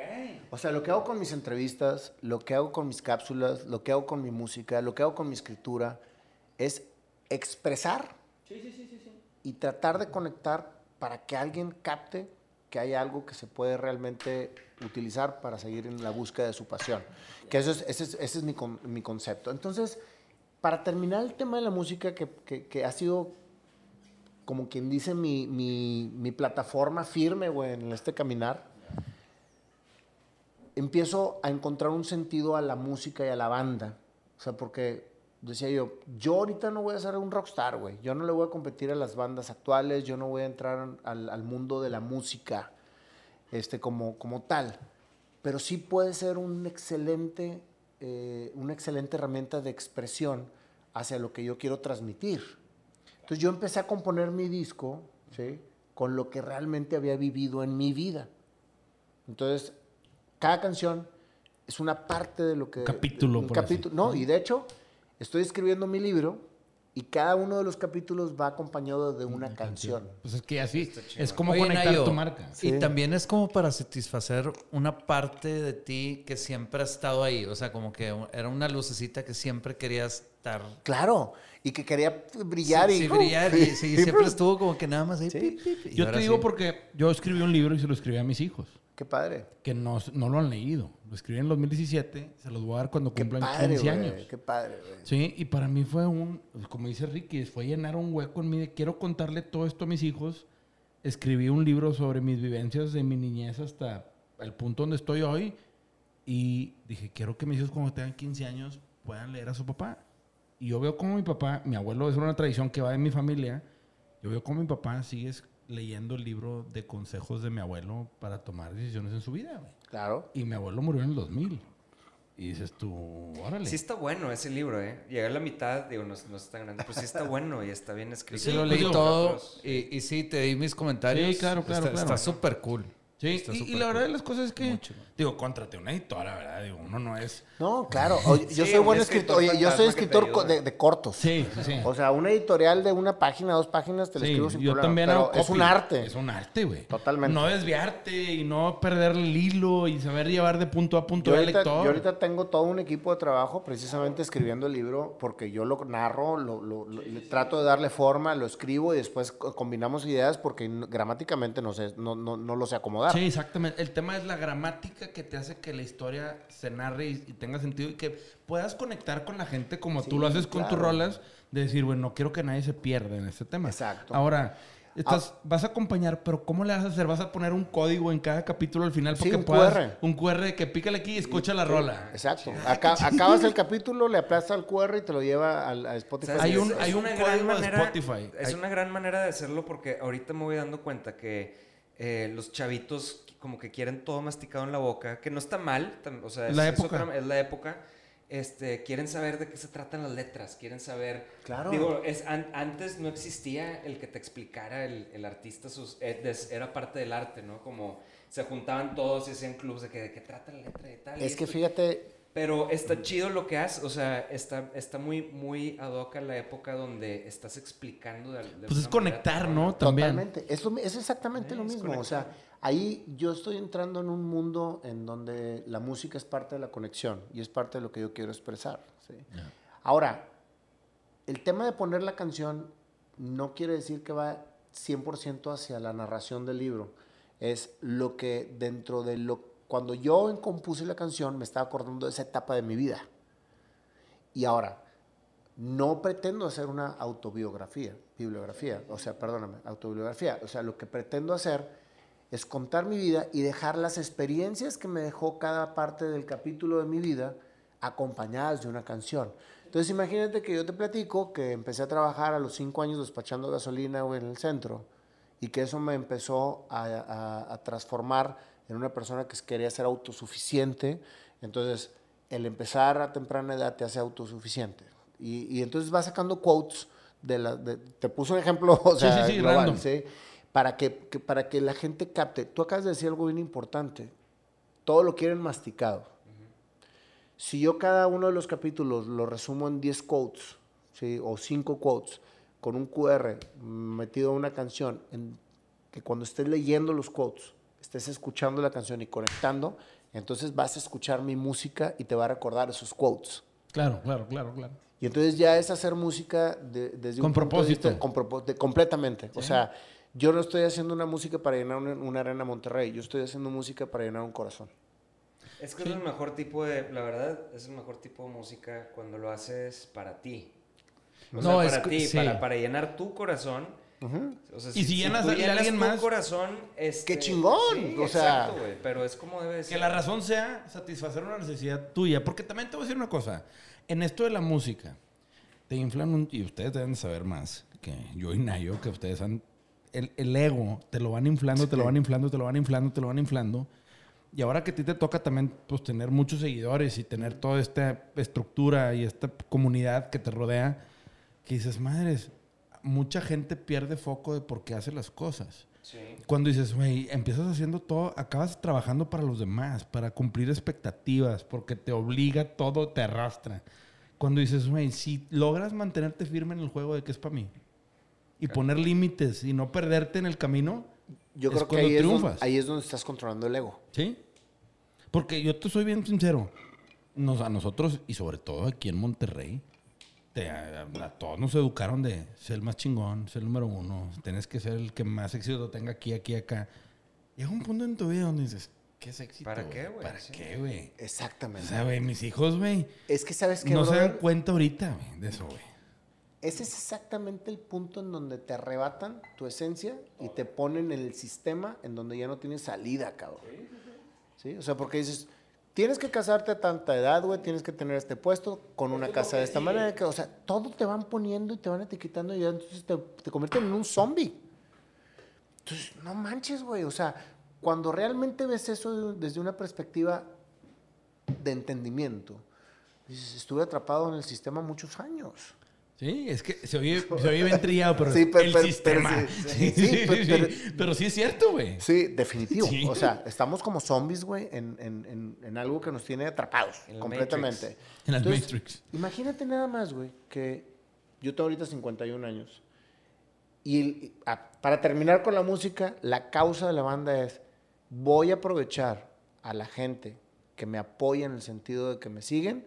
Speaker 2: O sea, lo que hago con mis entrevistas, lo que hago con mis cápsulas, lo que hago con mi música, lo que hago con mi escritura, es expresar sí, sí, sí, sí, y tratar de conectar para que alguien capte que hay algo que se puede realmente utilizar para seguir en la búsqueda de su pasión. Que eso es, ese es, ese es mi, mi, concepto. Entonces, para terminar el tema de la música, que, que, ha sido como quien dice, mi, mi, mi plataforma firme, güey, en este caminar, empiezo a encontrar un sentido a la música y a la banda. O sea, porque decía yo, yo ahorita no voy a ser un rockstar, güey. Yo no le voy a competir a las bandas actuales, yo no voy a entrar al, al mundo de la música este, como, como tal. Pero sí puede ser un excelente, eh, una excelente herramienta de expresión hacia lo que yo quiero transmitir. Entonces yo empecé a componer mi disco, ¿sí? Con lo que realmente había vivido en mi vida. Entonces, cada canción es una parte de lo que...
Speaker 1: Capítulo,
Speaker 2: un capítulo, No, y de hecho, estoy escribiendo mi libro y cada uno de los capítulos va acompañado de una, canción.
Speaker 1: Pues es que así es como conectar tu marca.
Speaker 4: Y también es como para satisfacer una parte de ti que siempre ha estado ahí. O sea, como que era una lucecita que siempre querías estar.
Speaker 2: Claro y que quería brillar
Speaker 4: y... Sí, brillar y [laughs] sí, siempre estuvo como que nada más ahí.
Speaker 1: yo te digo porque yo escribí un libro y se lo escribí a mis hijos.
Speaker 2: Qué padre.
Speaker 1: Que no, no lo han leído. Lo escribí en 2017, se los voy a dar cuando cumplan 15 años.
Speaker 2: Qué padre, güey.
Speaker 1: Sí, y para mí fue un, como dice Ricky, fue llenar un hueco en mí de quiero contarle todo esto a mis hijos. Escribí un libro sobre mis vivencias de mi niñez hasta el punto donde estoy hoy. Y dije, quiero que mis hijos cuando tengan 15 años puedan leer a su papá. Y yo veo como mi papá, mi abuelo es una tradición que va en mi familia, yo veo como mi papá sigue leyendo el libro de consejos de mi abuelo para tomar decisiones en su vida.
Speaker 2: Claro.
Speaker 1: Y mi abuelo murió en el 2000. Y dices tú, órale.
Speaker 3: Sí está bueno ese libro, ¿eh? Llegué a la mitad, digo, no, no es tan grande, pero sí está bueno y está bien [laughs] escrito.
Speaker 4: Sí, lo leí todo y, y, sí, te di mis comentarios.
Speaker 1: Sí, claro, claro.
Speaker 4: Está
Speaker 1: claro.
Speaker 4: súper cool.
Speaker 1: Sí, y, la verdad de las cosas es que, digo, contrate una editora, ¿verdad? Digo, uno no es...
Speaker 2: No, claro. yo soy buen escritor. Oye, yo soy escritor de, cortos.
Speaker 1: Sí, sí.
Speaker 2: O sea, una editorial de una página, dos páginas, te la escribo sin
Speaker 1: yo también
Speaker 2: pero es un arte.
Speaker 1: Es un arte, güey.
Speaker 2: Totalmente.
Speaker 1: No desviarte y no perder el hilo y saber llevar de punto a punto al lector.
Speaker 2: Yo ahorita tengo todo un equipo de trabajo precisamente escribiendo el libro porque yo lo narro, lo, lo, trato de darle forma, lo escribo y después combinamos ideas porque gramáticamente no, sé, no, no, no lo sé acomodar.
Speaker 1: Sí, exactamente. El tema es la gramática que te hace que la historia se narre y, tenga sentido y que puedas conectar con la gente como tú lo haces con tus rolas, de decir, bueno, no quiero que nadie se pierda en este tema.
Speaker 2: Exacto.
Speaker 1: Ahora, Estás, vas a acompañar, pero ¿cómo le vas a hacer? ¿Vas a poner un código en cada capítulo al final?
Speaker 2: Porque sí, un QR.
Speaker 1: Un QR que pícale aquí y escucha la rola.
Speaker 2: Exacto. [laughs] acabas el capítulo, le aplastas al QR y te lo lleva a, Spotify.
Speaker 1: hay un, hay una gran manera, Spotify.
Speaker 3: Es una gran manera de hacerlo porque ahorita me voy dando cuenta que eh, los chavitos como que quieren todo masticado en la boca, que no está mal, o sea, es
Speaker 1: la época.
Speaker 3: es la época este, quieren saber de qué se tratan las letras, quieren saber...
Speaker 2: Claro.
Speaker 3: Digo, es, antes no existía el que te explicara el, el artista, sus, eh, era parte del arte, ¿no? Como se juntaban todos y hacían clubs de que de qué trata la letra y tal.
Speaker 2: Es que fíjate...
Speaker 3: Pero está chido lo que haces, o sea, está, está muy, muy ad hoc a la época donde estás explicando de,
Speaker 1: Pues es conectar, ¿no? También.
Speaker 2: Totalmente. Es, es exactamente lo mismo, o sea ahí yo estoy entrando en un mundo en donde la música es parte de la conexión y es parte de lo que yo quiero expresar. Ahora, el tema de poner la canción no quiere decir que va 100% hacia la narración del libro. Es lo que dentro de lo... Cuando yo compuse la canción me estaba acordando de esa etapa de mi vida. Y ahora, no pretendo hacer una autobiografía, bibliografía, o sea, perdóname, autobiografía. O sea, lo que pretendo hacer es contar mi vida y dejar las experiencias que me dejó cada parte del capítulo de mi vida acompañadas de una canción. Entonces imagínate que yo te platico que empecé a trabajar a los cinco años despachando gasolina en el centro y que eso me empezó a, transformar en una persona que quería ser autosuficiente. Entonces el empezar a temprana edad te hace autosuficiente. Y, entonces vas sacando quotes de la... te puse un ejemplo, [laughs] o sea, sí, sí, sí, para que, para que la gente capte. Tú acabas de decir algo bien importante. Todo lo quieren masticado. Si yo cada uno de los capítulos lo resumo en 10 quotes, ¿sí? o 5 quotes, con un QR metido en una canción, en que cuando estés leyendo los quotes, estés escuchando la canción y conectando, entonces vas a escuchar mi música y te va a recordar esos quotes.
Speaker 1: Claro, claro, claro, claro.
Speaker 2: Y entonces ya es hacer música desde
Speaker 1: un propósito.
Speaker 2: De con propósito, completamente. O sea, yo no estoy haciendo una música para llenar una, arena Monterrey, yo estoy haciendo música para llenar un corazón.
Speaker 3: Es que es el mejor tipo de, la verdad, es el mejor tipo de música cuando lo haces para ti. O no, sea, para ti, para, llenar tu corazón.
Speaker 1: Y si, llenas, a alguien más.
Speaker 3: corazón,
Speaker 2: este, ¡Qué chingón! o sea,
Speaker 3: exacto, güey. Pero es como debe
Speaker 1: ser. Que la razón sea satisfacer una necesidad tuya. Porque también te voy a decir una cosa. En esto de la música, te inflan un. Y ustedes deben saber más que yo y Nayo, que ustedes han el, ego te lo van inflando, te lo van inflando, te lo van inflando, te lo van inflando. Y ahora que a ti te toca también pues, tener muchos seguidores y tener toda esta estructura y esta comunidad que te rodea, que dices, madres, mucha gente pierde foco de por qué hace las cosas. Cuando dices, güey, empiezas haciendo todo, acabas trabajando para los demás, para cumplir expectativas, porque te obliga, todo te arrastra. Cuando dices, güey, si logras mantenerte firme en el juego de que es para mí, y poner límites y no perderte en el camino,
Speaker 2: yo creo que ahí Es donde, ahí es donde estás controlando el ego.
Speaker 1: Sí. Porque yo te soy bien sincero. Nos, a nosotros, y sobre todo aquí en Monterrey, a, todos nos educaron de ser el más chingón, ser el número uno, tienes que ser el que más éxito tenga aquí, aquí, acá. Llega un punto en tu vida donde dices, ¿qué es éxito?
Speaker 3: ¿Para qué, güey?
Speaker 1: ¿Para qué, güey?
Speaker 2: Exactamente.
Speaker 1: O sea, güey, mis hijos, güey.
Speaker 2: Es que sabes que.
Speaker 1: No se dan cuenta ahorita, güey, de eso, güey.
Speaker 2: Ese es exactamente el punto en donde te arrebatan tu esencia y te ponen en el sistema en donde ya no tienes salida, cabrón. ¿Sí? O sea, porque dices, tienes que casarte a tanta edad, güey, tienes que tener este puesto con una casa de esta manera. Que, o sea, todo te van poniendo y te van etiquetando y entonces te, te convierten en un zombie. Entonces, no manches, güey. O sea, cuando realmente ves eso desde una perspectiva de entendimiento, dices, estuve atrapado en el sistema muchos años.
Speaker 1: Sí, es que se oye, [laughs] se oye bien trillado, pero, sí, pero el sistema. [laughs] sí, sí, pero, sí es cierto, güey.
Speaker 2: Sí, definitivo. O sea, estamos como zombies, güey, en, en, en, algo que nos tiene atrapados completamente.
Speaker 1: En la Matrix.
Speaker 2: Imagínate nada más, güey, que yo tengo ahorita 51 años. Y para terminar con la música, la causa de la banda es, voy a aprovechar a la gente que me apoya en el sentido de que me siguen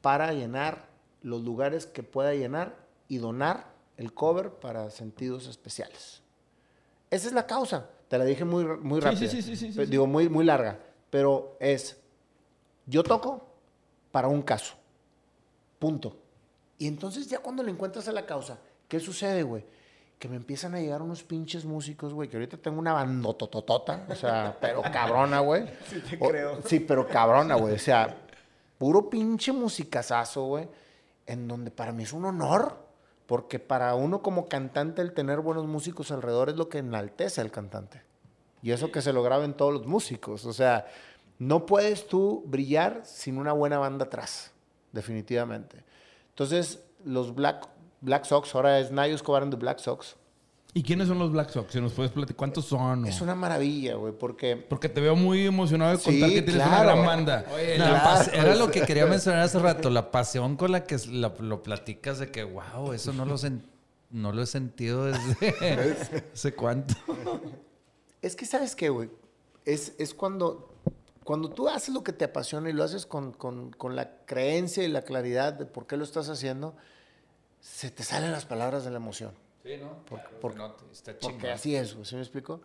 Speaker 2: para llenar los lugares que pueda llenar y donar el cover para sentidos especiales. Esa es la causa. Te la dije muy, muy rápido. Sí, sí, sí, Digo, muy, muy larga. Pero es, yo toco para un caso. Punto. Y entonces ya cuando le encuentras a la causa, ¿qué sucede, güey? Que me empiezan a llegar unos pinches músicos, güey, que ahorita tengo una bandotototota, o sea, [laughs] pero cabrona, güey.
Speaker 3: Sí, te creo.
Speaker 2: Sí, pero cabrona, güey. O sea, puro pinche musicazazo, güey en donde para mí es un honor, porque para uno como cantante el tener buenos músicos alrededor es lo que enaltece al cantante. Y eso que se lo graben todos los músicos. O sea, no puedes tú brillar sin una buena banda atrás. definitivamente. Entonces, los Black, Black Sox, ahora es Nayo Escobar the Black Sox.
Speaker 1: ¿Y quiénes son los Black Sox? Si nos puedes platicar, ¿cuántos son?
Speaker 2: Es una maravilla, güey, porque...
Speaker 1: Porque te veo muy emocionado de contar
Speaker 2: Sí,
Speaker 1: que tienes
Speaker 2: claro.
Speaker 1: una gran banda.
Speaker 4: Oye,
Speaker 1: No,
Speaker 4: la
Speaker 2: claro,
Speaker 4: pas- era lo
Speaker 2: pues.
Speaker 4: que quería mencionar hace rato, la pasión con la que la- lo platicas de que, wow, eso no lo, sen- no lo he sentido desde [laughs] hace cuánto.
Speaker 2: Es que, ¿sabes qué, güey? Es, es cuando, cuando tú haces lo que te apasiona y lo haces con, con- con la creencia y la claridad de por qué lo estás haciendo, se te salen las palabras de la emoción.
Speaker 4: Sí, ¿no?
Speaker 2: por-
Speaker 4: no, está
Speaker 2: Porque así es, ¿sí me explico?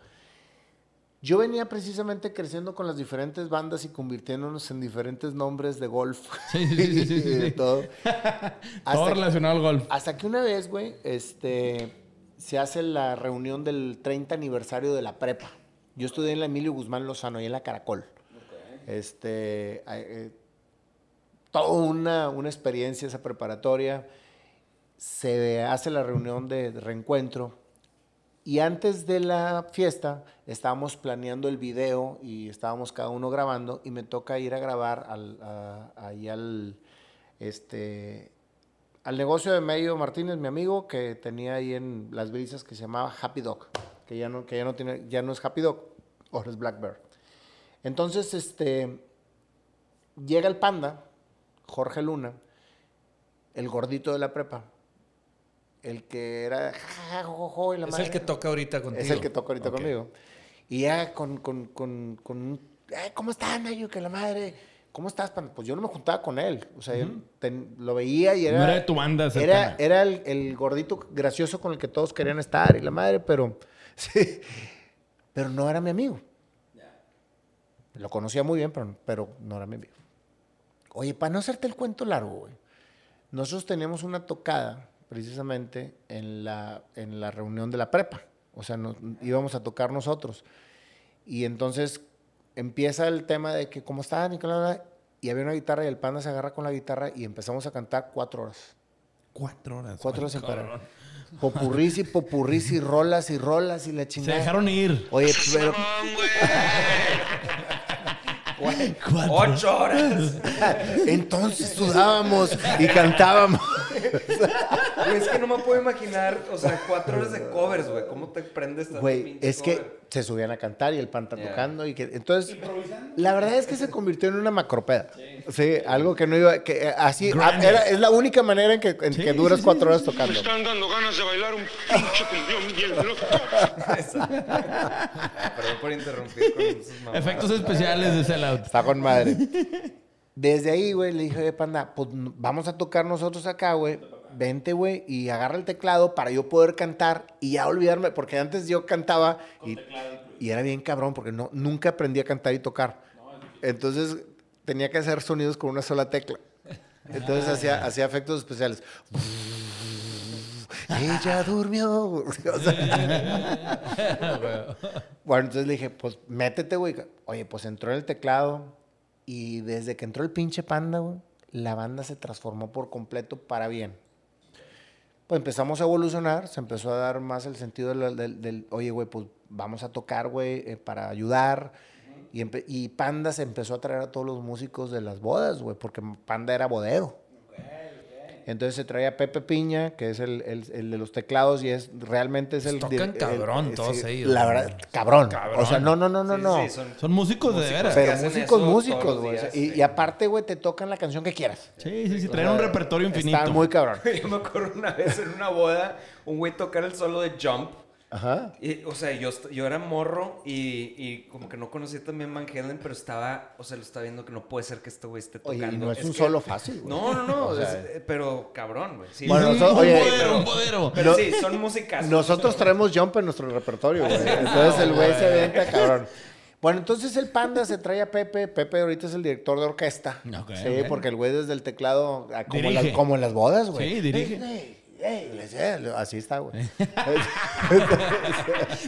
Speaker 2: Yo venía precisamente creciendo con las diferentes bandas y convirtiéndonos en diferentes nombres de golf. [laughs]
Speaker 1: Sí, sí, sí, sí, [laughs]
Speaker 2: de todo.
Speaker 1: Todo relacionado al golf.
Speaker 2: hasta que una vez, güey, este, se hace la reunión del 30 aniversario de la prepa. Yo estudié en la Emilio Guzmán Lozano y en la Caracol. Este, eh, eh, toda una, una experiencia esa preparatoria. Se hace la reunión de, reencuentro. Y antes de la fiesta estábamos planeando el video y estábamos cada uno grabando y me toca ir a grabar al, ahí al, este, al negocio de Medio Martínez, mi amigo, que tenía ahí en Las Brisas que se llamaba Happy Dog, que ya no, que ya no, tiene, ya no es Happy Dog, ahora es Black Bear. Entonces, este, llega el panda, Jorge Luna, el gordito de la prepa, el que era... ja, ja, jo, jo, y la
Speaker 4: Es
Speaker 2: madre.
Speaker 4: el que toca ahorita contigo.
Speaker 2: Es el que toca ahorita conmigo. Y ya con, con, con, con un, "Ay, ¿cómo estás, Nayo? Que la madre, ¿cómo estás? pan?" Pues yo no me juntaba con él. O sea, ten- lo veía y era...
Speaker 1: No era de tu banda
Speaker 2: Era,
Speaker 1: cercana.
Speaker 2: era el, el gordito gracioso con el que todos querían estar y la madre, pero... [laughs] Sí, pero no era mi amigo. Lo conocía muy bien, pero, pero no era mi amigo. Oye, para no hacerte el cuento largo, güey. Nosotros teníamos una tocada precisamente en la, en la reunión de la prepa. O sea, nos, íbamos a tocar nosotros. Y entonces empieza el tema de que, ¿cómo está, Nicolás? Y había una guitarra y el panda se agarra con la guitarra y empezamos a cantar cuatro horas.
Speaker 1: Cuatro horas.
Speaker 2: Cuatro horas
Speaker 1: cabrón.
Speaker 2: parar. Popurris y popurris y rolas y rolas y la
Speaker 1: Se
Speaker 2: chingada.
Speaker 1: dejaron ir.
Speaker 2: Oye, pero...
Speaker 3: ¡Ocho horas! [laughs]
Speaker 2: Entonces sudábamos y cantábamos. [laughs]
Speaker 3: Güey, es que no me puedo imaginar, o sea, cuatro horas de covers, güey. ¿Cómo te prendes tanto
Speaker 2: Güey, es que
Speaker 3: cover?
Speaker 2: se subían a cantar y el pan tocando y que entonces la verdad es que se convirtió en una macropeda. Sí, algo que no iba que eh, así era- es la única manera en que, en
Speaker 1: Sí,
Speaker 2: que duras
Speaker 1: sí,
Speaker 2: cuatro
Speaker 1: sí,
Speaker 2: horas tocando.
Speaker 5: Me están dando ganas de bailar un [laughs] pinche cumbión loco.
Speaker 3: Ah, Perdón por interrumpir con sus mamás.
Speaker 1: Efectos especiales de sellout.
Speaker 2: Está con madre. Desde ahí, güey, le dije, oye, panda, pues vamos a tocar nosotros acá, güey. Vente, güey, y agarra el teclado para yo poder cantar y ya olvidarme, porque antes yo cantaba y, y era bien cabrón, porque no, nunca aprendí a cantar y tocar. Entonces tenía que hacer sonidos con una sola tecla. Entonces hacía, hacía efectos especiales. Ella durmió. [laughs] O sea, [laughs] bueno, entonces le dije, pues métete, güey. Oye, pues entró en el teclado y desde que entró el pinche panda, güey, la banda se transformó por completo para bien. Pues empezamos a evolucionar, se empezó a dar más el sentido del, oye, güey, pues vamos a tocar, güey, eh, para ayudar. Y, Panda se empezó a traer a todos los músicos de las bodas, güey, porque Panda era bodero. Entonces se traía a Pepe Piña, que es el, el- el de los teclados y es realmente es el...
Speaker 4: Tocan cabrón
Speaker 2: el-
Speaker 4: todos
Speaker 2: sí,
Speaker 4: ellos,
Speaker 2: La verdad, cabrón.
Speaker 1: Cabrón.
Speaker 2: O sea, no, no, no, no,
Speaker 3: Sí,
Speaker 2: no.
Speaker 3: sí, son-
Speaker 1: Son músicos de veras.
Speaker 2: Pero músicos, músicos, güey. Y,
Speaker 3: sí.
Speaker 2: y aparte, güey, te tocan la canción que quieras.
Speaker 1: Sí, sí, sí.
Speaker 2: O
Speaker 1: Traen
Speaker 2: sea,
Speaker 1: un repertorio infinito.
Speaker 2: Está muy cabrón. [laughs]
Speaker 3: Yo me acuerdo una vez en una boda, un güey tocar el solo de Jump.
Speaker 2: Ajá.
Speaker 3: Y, o sea, yo, yo era morro y, y como que no conocía también Van Halen, pero estaba, o sea, lo estaba viendo que no puede ser que este güey esté
Speaker 2: Oye,
Speaker 3: tocando.
Speaker 2: y no es, un
Speaker 3: que-
Speaker 2: solo fácil, güey.
Speaker 3: No, no, no,
Speaker 2: O sea,
Speaker 3: es- eh, pero cabrón, güey. Sí,
Speaker 2: Bueno,
Speaker 1: un
Speaker 2: oye,
Speaker 1: podero, un podero.
Speaker 3: Pero
Speaker 2: No-
Speaker 3: sí, son músicas.
Speaker 2: Nosotros [laughs] traemos Jump en nuestro repertorio, güey. Entonces el güey se avienta, cabrón. Bueno, entonces el panda se trae a Pepe. Pepe ahorita es el director de orquesta.
Speaker 1: Ok,
Speaker 2: sí, porque el güey desde el teclado, ah, como, en las, como en las bodas, güey.
Speaker 1: Sí, dirige.
Speaker 2: Ey, le decía, le- así está, güey.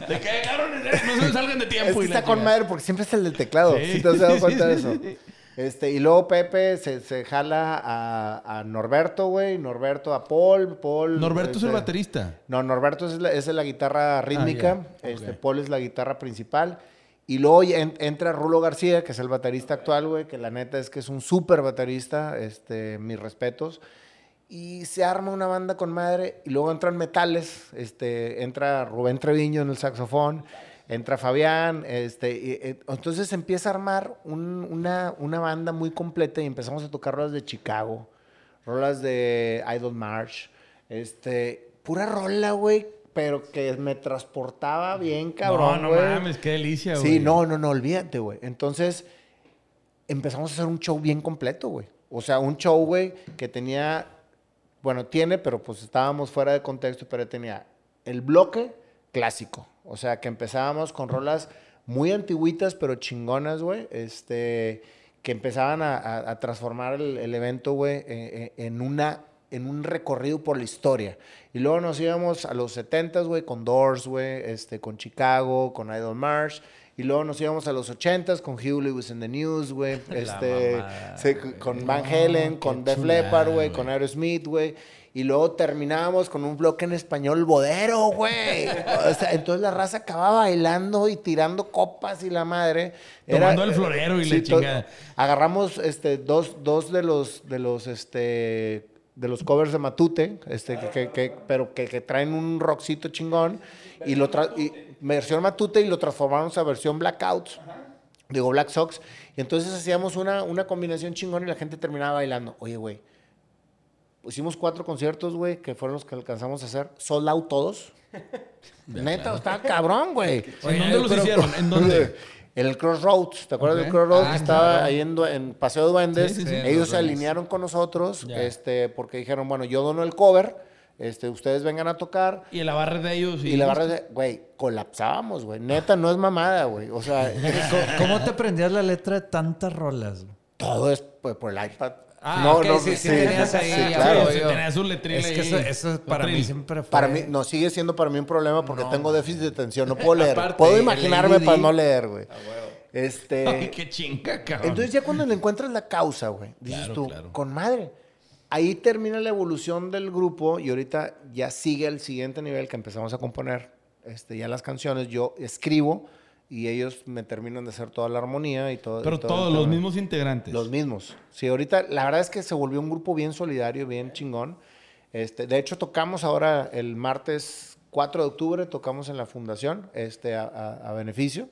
Speaker 1: ¿De qué, cabrones? No se salgan de tiempo.
Speaker 2: Es que
Speaker 1: y
Speaker 2: está con madre porque siempre es el del teclado.
Speaker 1: Sí,
Speaker 2: Si te has dado [laughs]
Speaker 1: sí,
Speaker 2: cuenta de
Speaker 1: sí,
Speaker 2: eso. Este, y luego Pepe se, se jala a, a Norberto, güey. Norberto a Paul. Paul
Speaker 1: Norberto es el
Speaker 2: este,
Speaker 1: baterista.
Speaker 2: No, Norberto es la, es la guitarra rítmica.
Speaker 1: ya,
Speaker 2: este,
Speaker 1: ok.
Speaker 2: Paul es la guitarra principal. Y luego entra Rulo García, que es el baterista actual, güey, que la neta es que es un súper baterista, este, mis respetos. Y se arma una banda con madre, y luego entran metales, este, entra Rubén Treviño en el saxofón, entra Fabián, este, y, eh, entonces empieza a armar una, una, banda muy completa y empezamos a tocar rolas de Chicago, rolas de Idol March, este, pura rola, güey, pero que me transportaba bien, cabrón,
Speaker 1: No, no mames, qué delicia, güey.
Speaker 2: Sí, no, no, no, olvídate, güey. Entonces, empezamos a hacer un show bien completo, güey. O sea, un show, güey, que tenía, bueno, tiene, pero pues estábamos fuera de contexto, pero tenía el bloque clásico. O sea, que empezábamos con rolas muy antiguitas, pero chingonas, güey. Este, que empezaban a, transformar el, evento, güey, eh, eh, en una en un recorrido por la historia. Y luego nos íbamos a los 70s, güey, con Doors, güey, este, con Chicago, con Idol March. Y luego nos íbamos a los 80s con Hugh Lewis in the News, güey. [laughs] Este, con Van Halen, con Def Leppard, güey, con Aerosmith, güey. Y luego terminábamos con un bloque en español bodero, güey. [laughs] entonces la raza acababa bailando y tirando copas y la madre.
Speaker 1: Tomando el florero y la chingada.
Speaker 2: Agarramos este, dos, dos de los, de los este, de los covers de Matute, este, que, que, pero que, que, traen un rockcito chingón, y lo y versión Matute y lo transformamos a versión Blackouts, digo Black Sox, y entonces hacíamos una, una combinación chingón y la gente terminaba bailando. Oye, güey, hicimos cuatro conciertos, güey, que fueron los que alcanzamos a hacer, sold out todos. [laughs] Neta, estaba cabrón, güey.
Speaker 1: ¿En dónde los hicieron? ¿En dónde?
Speaker 2: En [laughs] el Crossroads, ¿te acuerdas del Crossroads ah, que estaba ahí en, Paseo de Duendes? Ellos se alinearon con nosotros este, porque dijeron, bueno, yo dono el cover, este, ustedes vengan a tocar.
Speaker 1: Y la barra de ellos.
Speaker 2: Y, la barra de, güey, colapsábamos, güey. Neta, no es mamada, güey. O sea, [laughs]
Speaker 4: ¿cómo te aprendías la letra de tantas rolas?
Speaker 2: Todo es pues, por el iPad.
Speaker 4: Ah, no, no, sí, sí, tenías ahí. Sí,
Speaker 1: claro. tenías un letril
Speaker 4: Es que eso, eso para mí siempre fue...
Speaker 2: Para mí, no, sigue siendo para mí un problema porque tengo déficit de atención. No puedo leer. puedo imaginarme para no leer, güey. Este...
Speaker 1: Ay, qué chinga, cabrón.
Speaker 2: Entonces ya cuando le encuentras la causa, güey, dices tú, con madre. Ahí termina la evolución del grupo y ahorita ya sigue el siguiente nivel que empezamos a componer este, ya las canciones. Yo escribo y ellos me terminan de hacer toda la armonía y todo.
Speaker 1: Pero todos, los mismos integrantes.
Speaker 2: Los mismos. Sí, ahorita la verdad es que se volvió un grupo bien solidario, bien chingón. Este, de hecho, tocamos ahora el martes 4 de octubre, tocamos en la fundación este, a, beneficio.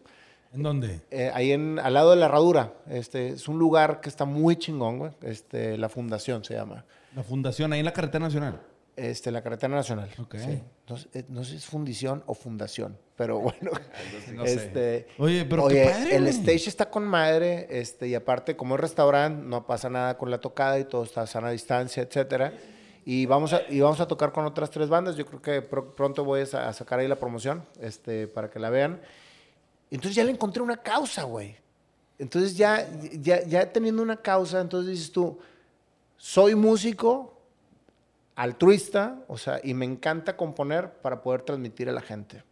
Speaker 1: ¿En dónde?
Speaker 2: Eh, ahí en, al lado de la herradura. Este, es un lugar que está muy chingón, güey. Este, la fundación se llama.
Speaker 1: La fundación, ahí en la carretera nacional.
Speaker 2: Este, la carretera nacional.
Speaker 1: Ok.
Speaker 2: Sí. Eh, no, sé si es fundición o fundación, pero [laughs] bueno. este,
Speaker 1: Oye, pero
Speaker 2: oye, el stage está con madre, este, y aparte, como es restaurante, no pasa nada con la tocada y todo está a sana distancia, etcétera. Y vamos, a, y vamos a tocar con otras tres bandas. Yo creo que pronto voy a, sacar ahí la promoción este, para que la vean. Entonces ya le encontré una causa, güey. Entonces ya, ya, ya teniendo una causa, entonces dices tú, soy músico, altruista, o sea, y me encanta componer para poder transmitir a la gente.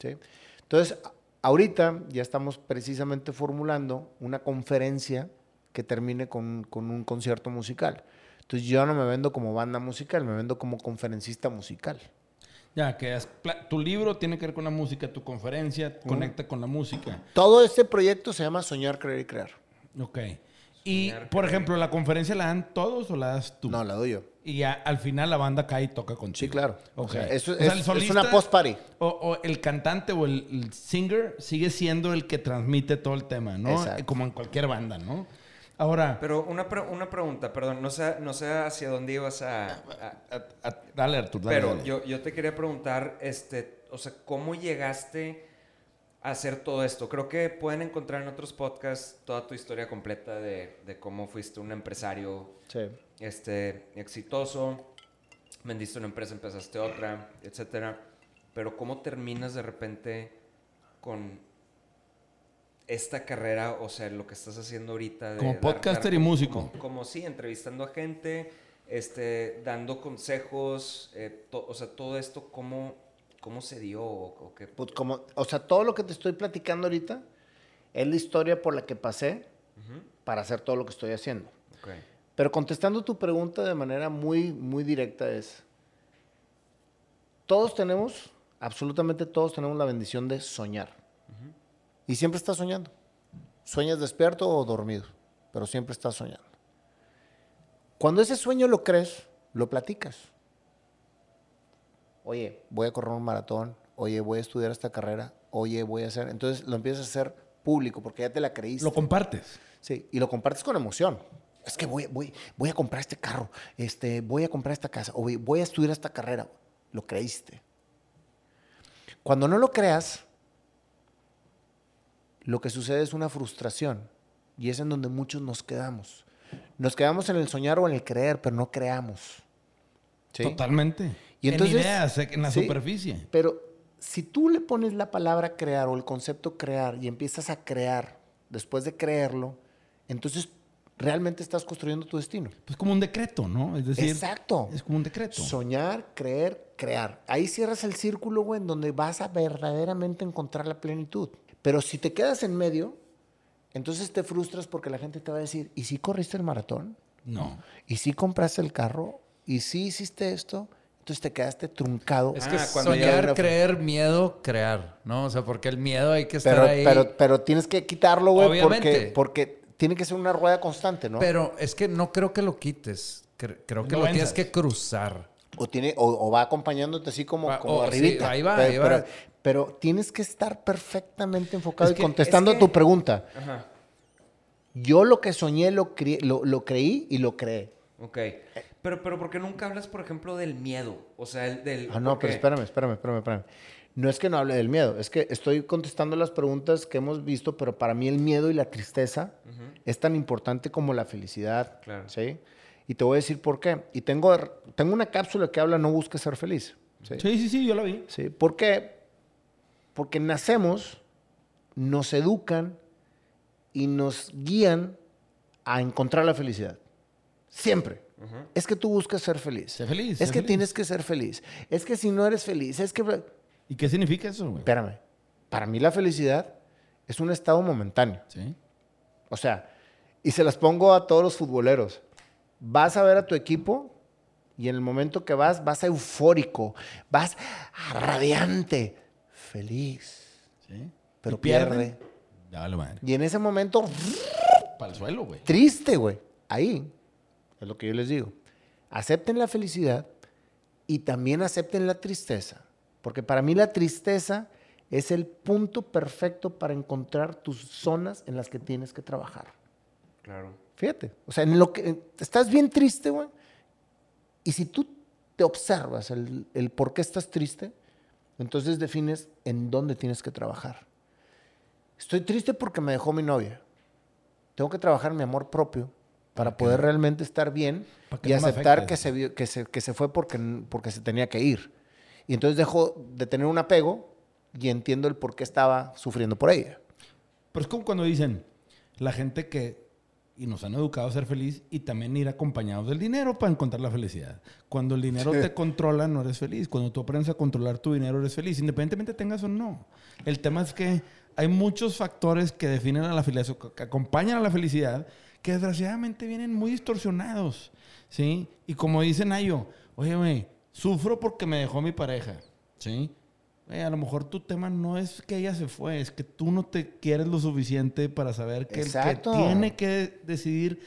Speaker 2: ¿sí? Entonces, ahorita ya estamos precisamente formulando una conferencia que termine con, con, un concierto musical. Entonces, yo no me vendo como banda musical, me vendo como conferencista musical.
Speaker 1: Ya, que tu libro tiene que ver con la música, tu conferencia conecta con la música.
Speaker 2: Todo este proyecto se llama Soñar, Creer y Crear.
Speaker 1: Ok. Y, por ejemplo, ¿la conferencia la dan todos o la das tú?
Speaker 2: No, la doy yo.
Speaker 1: Y al final la banda cae y toca contigo.
Speaker 2: Sí, claro.
Speaker 1: O
Speaker 2: sea, eso es, una post-party.
Speaker 1: O, el cantante o el, singer sigue siendo el que transmite todo el tema, ¿no? Como en cualquier banda, ¿no? Ahora...
Speaker 3: Pero una, una pregunta, perdón, no sé, no sé hacia dónde ibas a...
Speaker 1: dale, Artur,
Speaker 3: dale, Pero Yo, yo te quería preguntar, este, o sea, ¿cómo llegaste hacer todo esto. Creo que pueden encontrar en otros podcasts toda tu historia completa de, de cómo fuiste un empresario este, exitoso, vendiste una empresa, empezaste otra, etcétera. Pero cómo terminas de repente con esta carrera, o sea, lo que estás haciendo ahorita. De
Speaker 1: como podcaster y músico.
Speaker 3: Como, sí, entrevistando a gente, este, dando consejos, eh, o sea, todo esto, ¿cómo, ¿Cómo se dio? O, qué?
Speaker 2: Pues como, o sea, todo lo que te estoy platicando ahorita es la historia por la que pasé para hacer todo lo que estoy haciendo. Pero contestando tu pregunta de manera muy, muy directa es, todos tenemos, absolutamente todos tenemos la bendición de soñar. Y siempre estás soñando. Sueñas despierto o dormido, pero siempre estás soñando. Cuando ese sueño lo crees, lo platicas. Oye, voy a correr un maratón. Oye, voy a estudiar esta carrera. Oye, voy a hacer. Entonces lo empiezas a hacer público porque ya te la creíste.
Speaker 1: Lo compartes.
Speaker 2: Sí, y lo compartes con emoción. Es que voy, voy, voy a comprar este carro, este, voy a comprar esta casa, o voy, voy a estudiar esta carrera. Lo creíste. Cuando no lo creas, lo que sucede es una frustración. Y es en donde muchos nos quedamos. Nos quedamos en el soñar o en el creer, pero no creamos. ¿Sí?
Speaker 1: Totalmente.
Speaker 2: Y entonces-
Speaker 1: en ideas, en la
Speaker 2: Sí.
Speaker 1: superficie.
Speaker 2: Pero si tú le pones la palabra crear o el concepto crear y empiezas a crear después de creerlo, entonces realmente estás construyendo tu destino.
Speaker 1: Pues como un decreto, ¿no? Es decir,
Speaker 2: Exacto.
Speaker 1: es como un decreto.
Speaker 2: Soñar, creer, crear. Ahí cierras el círculo, güey, en donde vas a verdaderamente encontrar la plenitud. Pero si te quedas en medio, entonces te frustras porque la gente te va a decir, ¿y si corriste el maratón?
Speaker 1: No.
Speaker 2: ¿Y si compraste el carro? ¿Y si hiciste esto? Entonces te quedaste truncado.
Speaker 4: Es que
Speaker 3: Ah, cuando
Speaker 4: soñar, creer, miedo, crear, ¿no? O sea, porque el miedo hay que estar
Speaker 2: Pero,
Speaker 4: ahí.
Speaker 2: pero, pero tienes que quitarlo, güey, porque,
Speaker 4: Obviamente.
Speaker 2: porque tiene que ser una rueda constante, ¿no?
Speaker 4: Pero es que no creo que lo quites. Cre- Creo que
Speaker 1: Lo
Speaker 4: tienes que cruzar.
Speaker 2: O, tiene, o, o va acompañándote así como,
Speaker 4: Va-
Speaker 2: como
Speaker 4: o- sí,
Speaker 2: arribita.
Speaker 4: ahí va,
Speaker 2: pero,
Speaker 4: ahí va.
Speaker 2: Pero, pero tienes que estar perfectamente enfocado
Speaker 1: Es
Speaker 2: y
Speaker 1: que-
Speaker 2: contestando
Speaker 3: es
Speaker 2: a
Speaker 3: que-
Speaker 2: tu pregunta.
Speaker 3: Ajá.
Speaker 2: Yo lo que soñé lo, cre- lo, lo creí y lo creé.
Speaker 3: Ok. Pero, pero ¿por qué nunca hablas, por ejemplo, del miedo? O sea, el del...
Speaker 2: Ah, no, pero espérame, espérame, espérame, espérame. No es que no hable del miedo, es que estoy contestando las preguntas que hemos visto, pero para mí el miedo y la tristeza es tan importante como la felicidad.
Speaker 3: Claro.
Speaker 2: ¿Sí? Y te voy a decir por qué. Y tengo, tengo una cápsula que habla no busques ser feliz. ¿sí?
Speaker 1: Sí, sí, sí, yo la vi.
Speaker 2: ¿Sí? ¿Por qué? Porque nacemos, nos educan y nos guían a encontrar la felicidad. Siempre. Es que tú buscas ser feliz.
Speaker 1: Sé feliz,
Speaker 2: Es que
Speaker 1: feliz.
Speaker 2: tienes que ser feliz. Es que si no eres feliz, es que...
Speaker 1: ¿Y qué significa eso, güey?
Speaker 2: Espérame. Para mí la felicidad es un estado momentáneo.
Speaker 1: Sí.
Speaker 2: O sea, y se las pongo a todos los futboleros. Vas a ver a tu equipo y en el momento que vas, vas eufórico, vas radiante, feliz,
Speaker 1: Sí.
Speaker 2: pero pierde.
Speaker 1: Ya vale madre.
Speaker 2: Y en ese momento,
Speaker 1: Para el suelo, güey.
Speaker 2: triste, güey. Ahí es lo que yo les digo. Acepten la felicidad y también acepten la tristeza. Porque para mí la tristeza es el punto perfecto para encontrar tus zonas en las que tienes que trabajar.
Speaker 3: Claro.
Speaker 2: Fíjate, o sea, en lo que estás bien triste, güey. Y si tú te observas el, el por qué estás triste, entonces defines en dónde tienes que trabajar. Estoy triste porque me dejó mi novia. Tengo que trabajar mi amor propio para poder realmente estar bien y
Speaker 1: no
Speaker 2: aceptar que se, que, se, que se fue porque, porque se tenía que ir. Y entonces dejo de tener un apego y entiendo el por qué estaba sufriendo por ella.
Speaker 1: Pero es como cuando dicen la gente que y nos han educado a ser feliz y también ir acompañados del dinero para encontrar la felicidad. Cuando el dinero te controla, no eres feliz. Cuando tú aprendes a controlar tu dinero, eres feliz, independientemente tengas o no. El tema es que hay muchos factores que definen a la felicidad, que acompañan a la felicidad, que desgraciadamente vienen muy distorsionados. ¿Sí? Y como dice Nayo, oye, güey, sufro porque me dejó mi pareja. ¿Sí? Güey, a lo mejor tu tema no es que ella se fue, es que tú no te quieres lo suficiente para saber que
Speaker 2: Exacto.
Speaker 1: el que tiene que decidir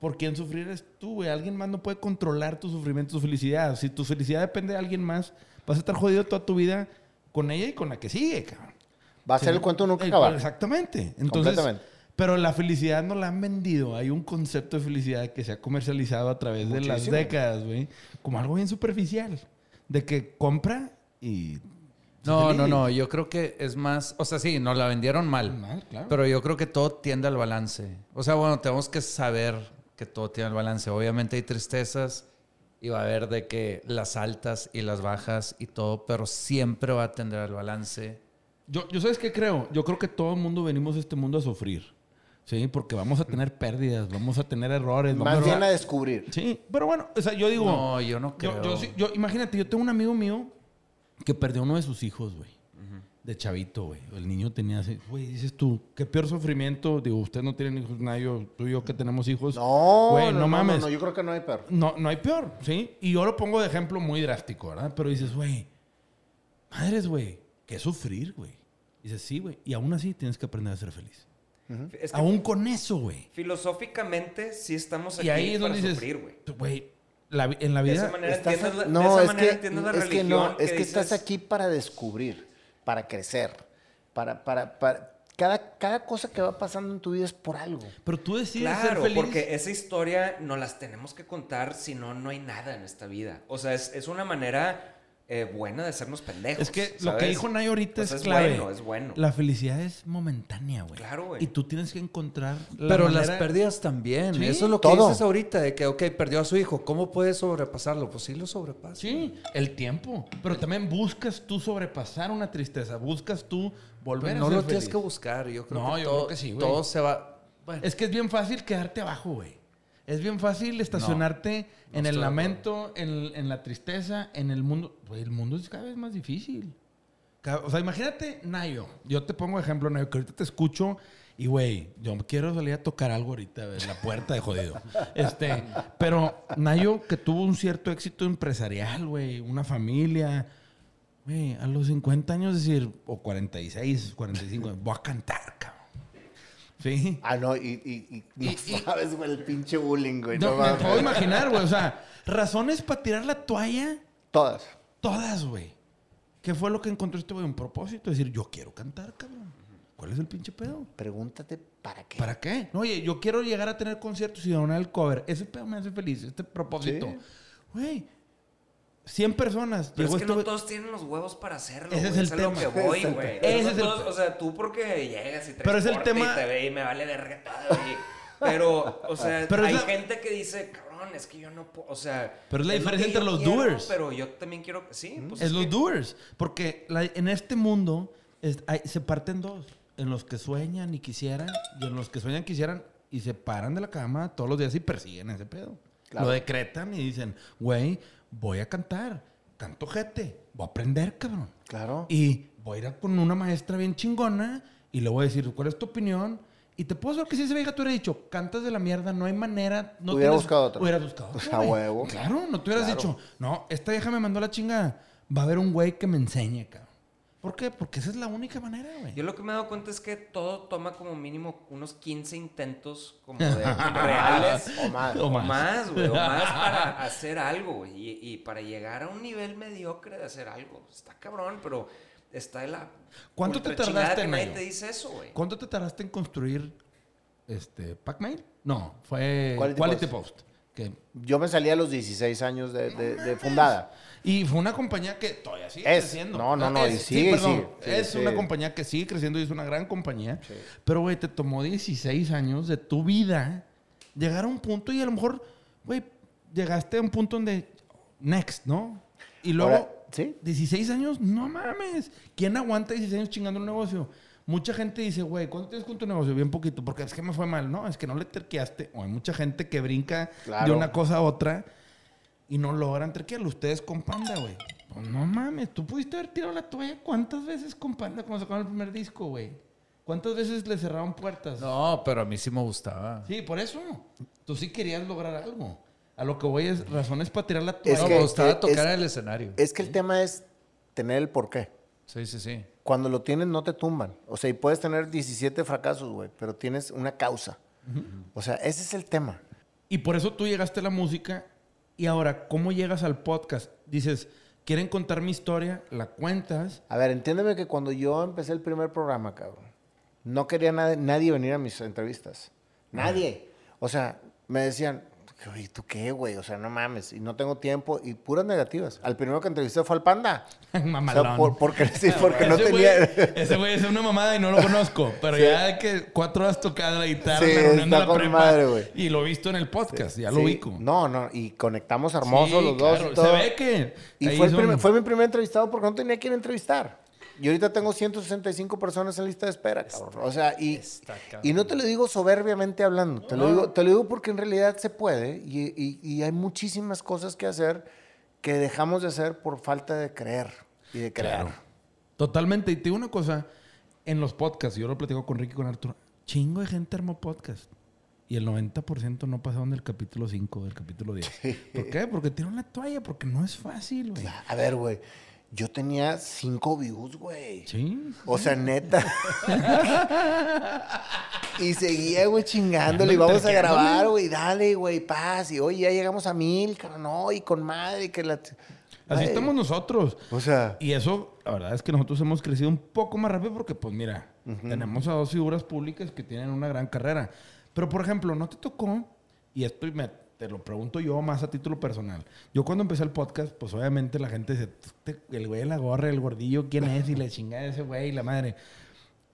Speaker 1: por quién sufrir es tú, güey. Alguien más no puede controlar tu sufrimiento, tu felicidad. Si tu felicidad depende de alguien más, vas a estar jodido toda tu vida con ella y con la que sigue, cabrón.
Speaker 2: Va a ser el cuento nunca
Speaker 1: Eh,
Speaker 2: acabar.
Speaker 1: Exactamente. Entonces, pero la felicidad no la han vendido. Hay un concepto de felicidad que se ha comercializado a través de las
Speaker 2: Muchísimo.
Speaker 1: décadas, güey, como algo bien superficial. De que compra y...
Speaker 4: No, no, no. Yo creo que es más. O sea, sí, nos la vendieron mal.
Speaker 1: Mal, claro.
Speaker 4: Pero yo creo que todo tiende al balance. O sea, bueno, tenemos que saber que todo tiende al balance. Obviamente hay tristezas y va a haber de que las altas y las bajas y todo, pero siempre va a tender al balance.
Speaker 1: Yo, yo sabes qué creo. Yo creo que todo el mundo venimos a este mundo a sufrir. Sí, porque vamos a tener pérdidas, vamos a tener errores. vamos
Speaker 2: Más bien
Speaker 1: a...
Speaker 2: a descubrir.
Speaker 1: Sí, pero bueno, o sea, yo digo...
Speaker 4: No, yo no
Speaker 1: yo-
Speaker 4: creo.
Speaker 1: Yo, sí- yo- imagínate, yo tengo un amigo mío que perdió uno de sus hijos, güey. De chavito, güey. El niño tenía así, güey, dices tú, qué peor sufrimiento. Digo, usted no tienen hijos, nadie, tú y yo que tenemos hijos.
Speaker 2: No,
Speaker 1: Güey,
Speaker 2: no,
Speaker 1: no, mames.
Speaker 2: No, yo creo que no hay perro.
Speaker 1: No, no hay peor, ¿sí? Y yo lo pongo de ejemplo muy drástico, ¿verdad? Pero dices, güey, madres, güey, qué sufrir, güey. Dices, sí, güey. Y aún así tienes que aprender a ser feliz.
Speaker 3: Es que
Speaker 1: Aún con eso, güey.
Speaker 3: filosóficamente sí estamos aquí
Speaker 1: Y ahí es
Speaker 3: para
Speaker 1: donde
Speaker 3: sufrir, güey.
Speaker 1: güey, la en la
Speaker 3: De
Speaker 1: vida...
Speaker 3: esa manera
Speaker 2: Estás
Speaker 3: entiendes la, de
Speaker 2: no,
Speaker 3: esa
Speaker 2: es
Speaker 3: manera
Speaker 2: que,
Speaker 3: entiendes la
Speaker 2: es que
Speaker 3: religión.
Speaker 2: no, es que
Speaker 3: dices,
Speaker 2: estás aquí para descubrir, para crecer, para, para, para cada, cada cosa que va pasando en tu vida es por algo.
Speaker 1: Pero tú decides ser
Speaker 3: Claro,
Speaker 1: feliz.
Speaker 3: porque esa historia no las tenemos que contar, si no, no hay nada en esta vida. O sea, es, es una manera eh, buena de hacernos pendejos.
Speaker 1: Es que lo que dijo Nay ahorita
Speaker 3: O sea,
Speaker 1: es clave.
Speaker 3: bueno, es bueno.
Speaker 1: La felicidad es momentánea, güey.
Speaker 3: Claro, güey.
Speaker 1: Y tú tienes que encontrar la
Speaker 4: Pero
Speaker 1: manera-
Speaker 4: las pérdidas también.
Speaker 1: Sí,
Speaker 4: Eso es lo que
Speaker 2: todo.
Speaker 4: dices ahorita, de que, ok, perdió a su hijo. ¿Cómo puedes sobrepasarlo? Pues sí lo sobrepasa.
Speaker 1: Sí, el tiempo. Pero también buscas tú sobrepasar una tristeza. Buscas tú volver
Speaker 4: Pero
Speaker 1: a
Speaker 4: no
Speaker 1: ser
Speaker 4: lo tienes
Speaker 1: feliz.
Speaker 4: que buscar. Yo creo
Speaker 1: No,
Speaker 4: que
Speaker 1: yo
Speaker 4: todo,
Speaker 1: creo que sí, güey.
Speaker 4: todo se va... Bueno,
Speaker 1: Es que es bien fácil quedarte abajo, güey. Es bien fácil estacionarte
Speaker 4: no
Speaker 1: en el lamento, en, en la tristeza, en el mundo. Güey, el mundo es cada vez más difícil. O sea, imagínate, Nayo. Yo te pongo ejemplo, Nayo, que ahorita te escucho y, güey, yo quiero salir a tocar algo ahorita, en la puerta de jodido. [laughs] Este, pero Nayo, que tuvo un cierto éxito empresarial, güey, una familia. Güey, a los 50 años, decir, o 46, 45, voy a cantar, cabrón. Sí.
Speaker 2: Ah, no, y, y, y
Speaker 1: Y-
Speaker 2: sabes, güey, el pinche bullying, güey.
Speaker 1: No,
Speaker 2: No,
Speaker 1: me puedo imaginar, güey. O sea, razones para tirar la toalla,
Speaker 2: Todas.
Speaker 1: todas, güey. ¿Qué fue lo que encontró este güey? Un propósito. Decir, yo quiero cantar, cabrón. ¿Cuál es el pinche pedo?
Speaker 2: Pregúntate, ¿para qué?
Speaker 1: ¿Para qué? No, oye, yo quiero llegar a tener conciertos y donar el cover. Ese pedo me hace feliz, este propósito.
Speaker 2: Sí.
Speaker 1: Güey, 100 personas.
Speaker 3: Pero
Speaker 1: Llegó
Speaker 3: es que
Speaker 1: este
Speaker 3: no todos tienen los huevos para hacerlo.
Speaker 1: Ese es el
Speaker 3: a lo
Speaker 1: tema.
Speaker 3: que voy,
Speaker 2: Ese es el
Speaker 3: güey.
Speaker 1: tema. Ese
Speaker 3: No
Speaker 1: es el
Speaker 3: todos-
Speaker 1: tema.
Speaker 3: O sea, tú porque llegas y traes
Speaker 1: Pero es el tema-
Speaker 3: y te ve y me vale verga todo. y- [laughs] Pero, o sea, hay
Speaker 1: la-
Speaker 3: gente que dice, cabrón, es que yo no puedo. O sea.
Speaker 1: Pero es la diferencia entre los
Speaker 3: quiero,
Speaker 1: doers.
Speaker 3: Pero yo también quiero. Sí, pues
Speaker 1: es los
Speaker 3: que-
Speaker 1: doers. Porque la- en este mundo es- hay- se parten dos. En los que sueñan y quisieran, y en los que sueñan quisieran y se paran de la cama todos los días y persiguen ese pedo.
Speaker 2: Claro.
Speaker 1: Lo decretan y dicen, güey, voy a cantar. Canto jete. Voy a aprender, cabrón.
Speaker 2: Claro.
Speaker 1: Y voy a ir con una maestra bien chingona y le voy a decir, ¿cuál es tu opinión? Y te puedo decir que si ese vieja te hubiera dicho, cantas de la mierda, no hay manera. No
Speaker 2: Hubiera
Speaker 1: tienes-
Speaker 2: buscado otra.
Speaker 1: Hubieras buscado [laughs] otra,
Speaker 2: A huevo.
Speaker 1: Claro, no te hubieras
Speaker 2: Claro.
Speaker 1: dicho, no, esta vieja me mandó la chingada. Va a haber un güey que me enseñe, cabrón. ¿Por qué? Porque esa es la única manera, güey.
Speaker 3: Yo lo que me he dado cuenta es que todo toma como mínimo unos 15 intentos como de [laughs] reales.
Speaker 2: O más.
Speaker 1: O más.
Speaker 3: güey. O [laughs] más para hacer algo, güey. Y, y para llegar a un nivel mediocre de hacer algo. Está cabrón, pero está de la.
Speaker 1: ¿Cuánto te tardaste,
Speaker 3: que nadie te dice eso, güey?
Speaker 1: ¿Cuánto te tardaste en construir este Pac-Mail? No, fue
Speaker 2: Quality
Speaker 1: Quality,
Speaker 2: Post.
Speaker 1: Post. que-
Speaker 2: Yo me salí a los 16 años de, de- de fundada.
Speaker 1: Y fue una compañía que todavía sigue
Speaker 2: Es.
Speaker 1: creciendo.
Speaker 2: No, no, no, y
Speaker 1: es,
Speaker 2: sigue,
Speaker 1: perdón.
Speaker 2: sigue. Sí,
Speaker 1: es
Speaker 2: sí.
Speaker 1: una compañía que sigue creciendo y es una gran compañía. Pero, güey, te tomó 16 años de tu vida llegar a un punto y a lo mejor, güey, llegaste a un punto donde, next, ¿no? Y luego,
Speaker 2: Ahora, ¿sí?
Speaker 1: 16 años, no mames. ¿Quién aguanta 16 años chingando un negocio? Mucha gente dice, güey, ¿cuánto tienes con tu negocio? Bien poquito, porque es que me fue mal. No, es que no le terqueaste. O hay mucha gente que brinca de
Speaker 2: Claro.
Speaker 1: una cosa a otra y no logran terquearlo. Ustedes con Panda, güey. Pues no mames, tú pudiste haber tirado la toalla. ¿Cuántas veces con Panda cuando sacaron el primer disco, güey? ¿Cuántas veces le cerraron puertas?
Speaker 4: No, pero a mí sí me gustaba.
Speaker 1: Sí, por eso. Tú sí querías lograr algo. A lo que voy es razones para tirar la
Speaker 2: Es
Speaker 1: toalla.
Speaker 4: No,
Speaker 2: que-
Speaker 4: me gustaba
Speaker 2: es-
Speaker 4: tocar en el escenario.
Speaker 2: Es que el tema es tener el porqué.
Speaker 4: Sí, sí, sí.
Speaker 2: Cuando lo tienes no te tumban. O sea, y puedes tener 17 fracasos, güey, pero tienes una causa. O sea, ese es el tema.
Speaker 1: Y por eso tú llegaste a la música. Y ahora, ¿cómo llegas al podcast? Dices, ¿quieren contar mi historia? La cuentas.
Speaker 2: A ver, entiéndeme que cuando yo empecé el primer programa, cabrón, no quería nadie, nadie venir a mis entrevistas. Nadie. O sea, me decían, "Oye, ¿tú qué, güey? O sea, no mames. Y no tengo tiempo. Y puras negativas. Al primero que entrevisté fue al Panda. [laughs] O
Speaker 1: Mamalón.
Speaker 2: sea, por- porque, [laughs] sí, porque no
Speaker 1: Ese
Speaker 2: tenía...
Speaker 1: güey- ese güey es una mamada y no lo conozco. [laughs] Pero ya de que cuatro horas tocada la guitarra,
Speaker 2: Sí,
Speaker 1: la
Speaker 2: está con
Speaker 1: prepa,
Speaker 2: madre, güey.
Speaker 1: Y lo he visto en el podcast, ya lo
Speaker 2: Sí.
Speaker 1: ubico.
Speaker 2: No, no. Y conectamos hermoso
Speaker 1: Sí,
Speaker 2: los dos y todo.
Speaker 1: Se ve que.
Speaker 2: Y fue,
Speaker 1: son-
Speaker 2: primer- fue mi primer entrevistado porque no tenía quien entrevistar. Y ahorita tengo 165 personas en lista de espera, cabrón. O sea, y,
Speaker 4: Está
Speaker 2: y no te lo digo soberbiamente hablando. Te lo, digo, te lo digo porque en realidad se puede y, y- y hay muchísimas cosas que hacer que dejamos de hacer por falta de creer y de crear.
Speaker 1: Claro. Totalmente. Y te digo una cosa. En los podcasts, yo lo platico con Ricky y con Arturo. Chingo de gente armó podcast. Y el 90% no pasaron del capítulo 5, del capítulo 10. ¿Por qué? Porque tiraron la toalla, porque no es fácil, güey.
Speaker 2: A ver, güey. Yo tenía cinco views, güey.
Speaker 1: Sí.
Speaker 2: O sea, neta. y seguía, güey, chingándole. Y vamos a grabar, güey. Dale, güey, paz. Y oye, ya llegamos a mil, cabrón. No, y con madre, que la.
Speaker 1: Así
Speaker 2: Ay.
Speaker 1: estamos nosotros.
Speaker 2: O sea,
Speaker 1: Y eso, la verdad es que nosotros hemos crecido un poco más rápido porque, pues mira, tenemos a dos figuras públicas que tienen una gran carrera. Pero, por ejemplo, ¿no te tocó? Y esto me- te lo pregunto yo más a título personal. Yo cuando empecé el podcast, pues obviamente la gente dice, "Este- el güey de la gorra, el gordillo, ¿quién es? Y le chingada ese güey, la madre.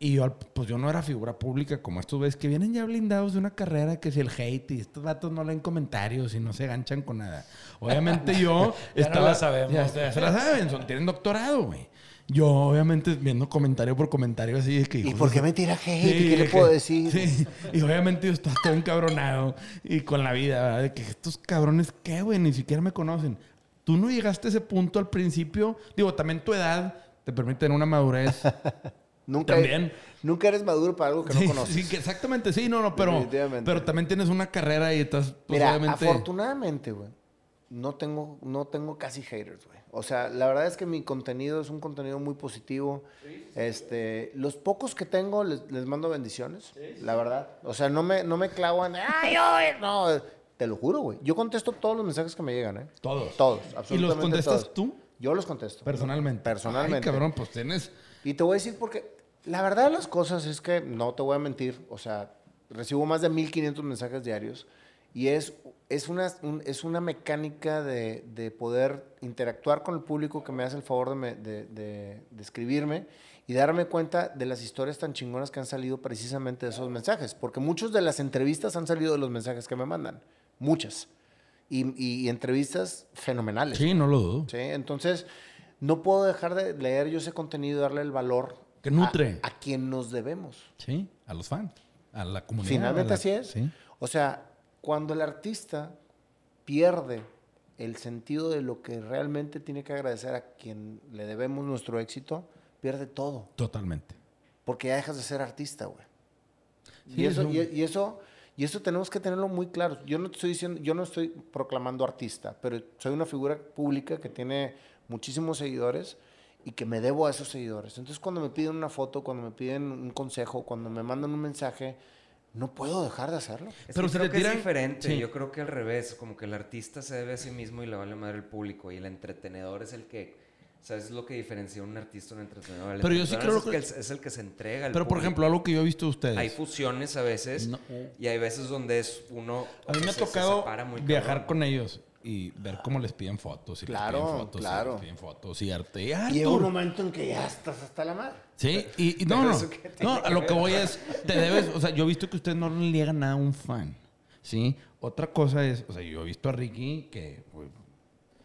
Speaker 1: Y yo, pues yo no era figura pública como estos güeyes que vienen ya blindados de una carrera que si el hate y estos vatos no leen comentarios y no se ganchan con nada. Obviamente yo [laughs]
Speaker 4: Ya no la sabemos.
Speaker 1: Ya, ya se la saben, son, tienen doctorado, güey. Yo obviamente viendo comentario por comentario así de que...
Speaker 2: ¿y por qué me tira hate?
Speaker 1: Sí,
Speaker 2: ¿Y ¿Qué le puedo
Speaker 1: que-
Speaker 2: decir? [laughs]
Speaker 1: Sí, y obviamente yo estaba todo encabronado y con la vida, ¿verdad? De que estos cabrones, ¿qué, güey? Ni siquiera me conocen. Tú no llegaste a ese punto al principio. Digo, también tu edad te permite tener una madurez. [laughs]
Speaker 2: Nunca,
Speaker 1: También.
Speaker 2: nunca eres maduro para algo que
Speaker 1: sí,
Speaker 2: no conoces.
Speaker 1: sí, que exactamente, sí, no, no, pero, pero también tienes una carrera y estás, pues,
Speaker 2: Mira,
Speaker 1: obviamente...
Speaker 2: afortunadamente, güey, no tengo, no tengo casi haters, güey. O sea, la verdad es que mi contenido es un contenido muy positivo. Este, los pocos que tengo les, les mando bendiciones, la verdad. O sea, no me, no me clavo en, ay, no, te lo juro, güey. Yo contesto todos los mensajes que me llegan, ¿eh?
Speaker 1: Todos.
Speaker 2: Todos,
Speaker 1: ¿Y
Speaker 2: absolutamente
Speaker 1: los contestas
Speaker 2: todos.
Speaker 1: tú?
Speaker 2: Yo los contesto.
Speaker 1: Personalmente.
Speaker 2: Personalmente.
Speaker 1: Ay, cabrón, pues tienes...
Speaker 2: Y te voy a decir porque la verdad de las cosas es que no te voy a mentir, o sea, recibo más de 1500 mensajes diarios y es, es, una, un- es una mecánica de, de poder interactuar con el público que me hace el favor de, me- de- de- escribirme y darme cuenta de las historias tan chingonas que han salido precisamente de esos mensajes, porque muchas de las entrevistas han salido de los mensajes que me mandan, muchas, y, y- y entrevistas fenomenales.
Speaker 1: Sí, no lo dudo.
Speaker 2: ¿sí? Entonces, no puedo dejar de leer yo ese contenido y darle el valor
Speaker 1: Que nutre.
Speaker 2: A, a quien nos debemos.
Speaker 1: Sí, a los fans, a la comunidad.
Speaker 2: Finalmente
Speaker 1: la-
Speaker 2: así es.
Speaker 1: Sí.
Speaker 2: O sea, cuando el artista pierde el sentido de lo que realmente tiene que agradecer a quien le debemos nuestro éxito, pierde todo.
Speaker 1: Totalmente.
Speaker 2: Porque ya dejas de ser artista, güey.
Speaker 1: Sí,
Speaker 2: y, eso, y eso, y eso tenemos que tenerlo muy claro. Yo no estoy diciendo, yo no estoy proclamando artista, pero soy una figura pública que tiene muchísimos seguidores y que me debo a esos seguidores. Entonces, cuando me piden una foto, cuando me piden un consejo, cuando me mandan un mensaje, no puedo dejar de hacerlo.
Speaker 3: Es
Speaker 1: Pero
Speaker 3: que
Speaker 1: si
Speaker 3: creo
Speaker 1: te
Speaker 3: que
Speaker 1: tiran-
Speaker 3: es diferente.
Speaker 1: sí.
Speaker 3: Yo creo que al revés, como que el artista se debe a sí mismo y le vale madre el público. Y el entretenedor es el que, ¿sabes? Es lo que diferencia un artista de un entretenedor. El
Speaker 1: Pero yo sí creo
Speaker 3: es,
Speaker 1: que-
Speaker 3: el, es el que se entrega al
Speaker 1: Pero, por ejemplo, algo que yo he visto de ustedes.
Speaker 3: Hay fusiones a veces
Speaker 1: No.
Speaker 3: y hay veces donde es uno...
Speaker 1: A mí me ha
Speaker 3: se-
Speaker 1: tocado viajar
Speaker 3: cabrón.
Speaker 1: con ellos y ver cómo les piden fotos. Y les
Speaker 2: Claro,
Speaker 1: piden fotos,
Speaker 2: claro.
Speaker 1: Y les piden fotos y arte. Y
Speaker 2: Llega un momento en que ya estás hasta la madre.
Speaker 1: Sí, y, y no, no. No, a lo que voy es, te debes, o sea, yo he visto que ustedes no le niegan nada a un fan. ¿Sí? Otra cosa es, o sea, yo he visto a Ricky que, güey,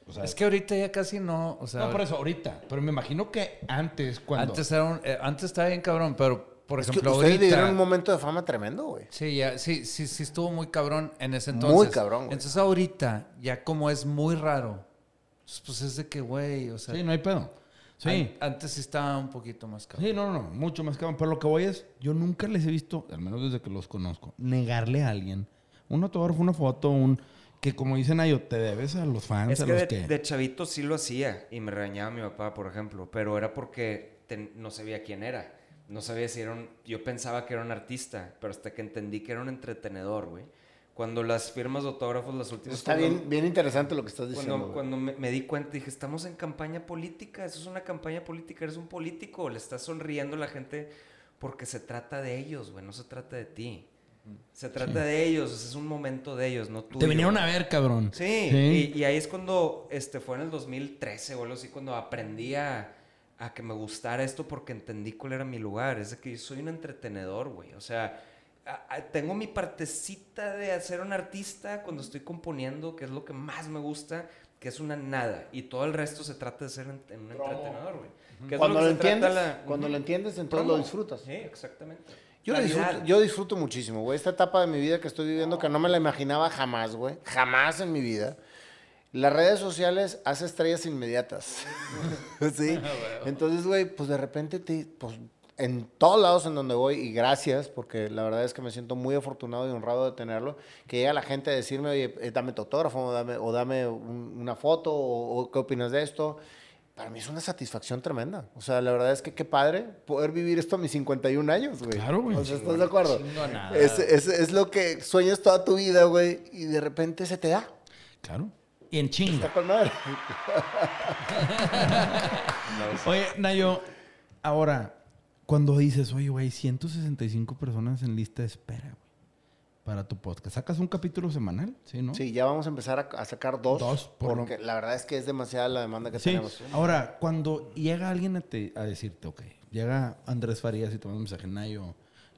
Speaker 1: o sea,
Speaker 4: Es que ahorita ya casi no, o sea,
Speaker 1: no por eso ahorita, pero me imagino que antes cuando
Speaker 4: antes era un, eh, antes estaba bien cabrón, pero por
Speaker 2: Es que
Speaker 4: ejemplo
Speaker 2: ustedes
Speaker 4: ahorita
Speaker 2: vivieron un momento de fama tremendo, güey.
Speaker 4: Sí, ya, sí, sí, sí estuvo muy cabrón en ese
Speaker 2: Muy
Speaker 4: entonces.
Speaker 2: cabrón, güey.
Speaker 4: Entonces ahorita, ya como es muy raro, pues, pues es de que, güey, o sea,
Speaker 1: Sí, no hay pedo. Sí.
Speaker 4: an- antes sí estaba un poquito más cabrón.
Speaker 1: Sí, no, no, no, mucho más cabrón. Pero lo que voy es, yo nunca les he visto, al menos desde que los conozco, negarle a alguien un autógrafo, una foto, un que como dicen ellos, te debes a los fans,
Speaker 3: Es
Speaker 1: a
Speaker 3: que
Speaker 1: los
Speaker 3: de,
Speaker 1: que...
Speaker 3: de chavito sí lo hacía y me regañaba mi papá, por ejemplo, pero era porque ten- no sabía quién era. No sabía si era un... Yo pensaba que era un artista, pero hasta que entendí que era un entretenedor, güey. Cuando las firmas de autógrafos, las últimas...
Speaker 2: Está
Speaker 3: cuando-
Speaker 2: bien, bien interesante lo que estás diciendo.
Speaker 3: Cuando, cuando me, me di cuenta, dije, estamos en campaña política, eso es una campaña política, eres un político, le estás sonriendo a la gente porque se trata de ellos, güey, no se trata de ti. Se trata de ellos, es un momento de ellos, no tuyo.
Speaker 1: Te vinieron a ver, cabrón.
Speaker 3: Sí,
Speaker 1: Sí.
Speaker 3: Y, y ahí es cuando, este, fue en el 2013 o algo así, cuando aprendí a, a que me gustara esto porque entendí cuál era mi lugar. Es de que yo soy un entretenedor, güey. O sea, a- a- tengo mi partecita de ser un artista cuando estoy componiendo, que es lo que más me gusta, que es una nada. Y todo el resto se trata de ser en- en un entretenedor, güey.
Speaker 2: Cuando
Speaker 3: que
Speaker 2: lo entiendes,
Speaker 3: la-
Speaker 2: cuando lo entiendes, entonces lo disfrutas.
Speaker 3: Sí, exactamente.
Speaker 2: Yo, lo disfruto, yo disfruto muchísimo, güey. Esta etapa de mi vida que estoy viviendo, que no me la imaginaba jamás, güey. Jamás en mi vida. Las redes sociales hace estrellas inmediatas. [laughs] sí. Entonces, güey, pues de repente, te, pues en todos lados en donde voy, y gracias, porque la verdad es que me siento muy afortunado y honrado de tenerlo, que llega la gente a decirme, oye, eh, dame tu autógrafo, o dame, o dame un- una foto, o, o qué opinas de esto. para mí es una satisfacción tremenda. O sea, la verdad es que qué padre poder vivir esto a mis 51 años, güey.
Speaker 1: Claro, güey.
Speaker 2: O sea, ¿estás de acuerdo? Es, es, es lo que sueñas toda tu vida, güey, y de repente se te da.
Speaker 1: Claro. Y en chinga.
Speaker 2: Está con madre. [laughs]
Speaker 1: Oye, Nayo, ahora, cuando dices, oye, güey, 165 personas en lista de espera, güey, para tu podcast, ¿sacas un capítulo semanal? Sí, ¿no?
Speaker 2: Sí, ya vamos a empezar a, a sacar dos.
Speaker 1: Dos, por lo-
Speaker 2: porque la verdad es que es demasiada la demanda que
Speaker 1: Sí.
Speaker 2: tenemos.
Speaker 1: Ahora, cuando llega alguien a, te- a decirte, ok, llega Andrés Farías y te manda un mensaje, Nayo,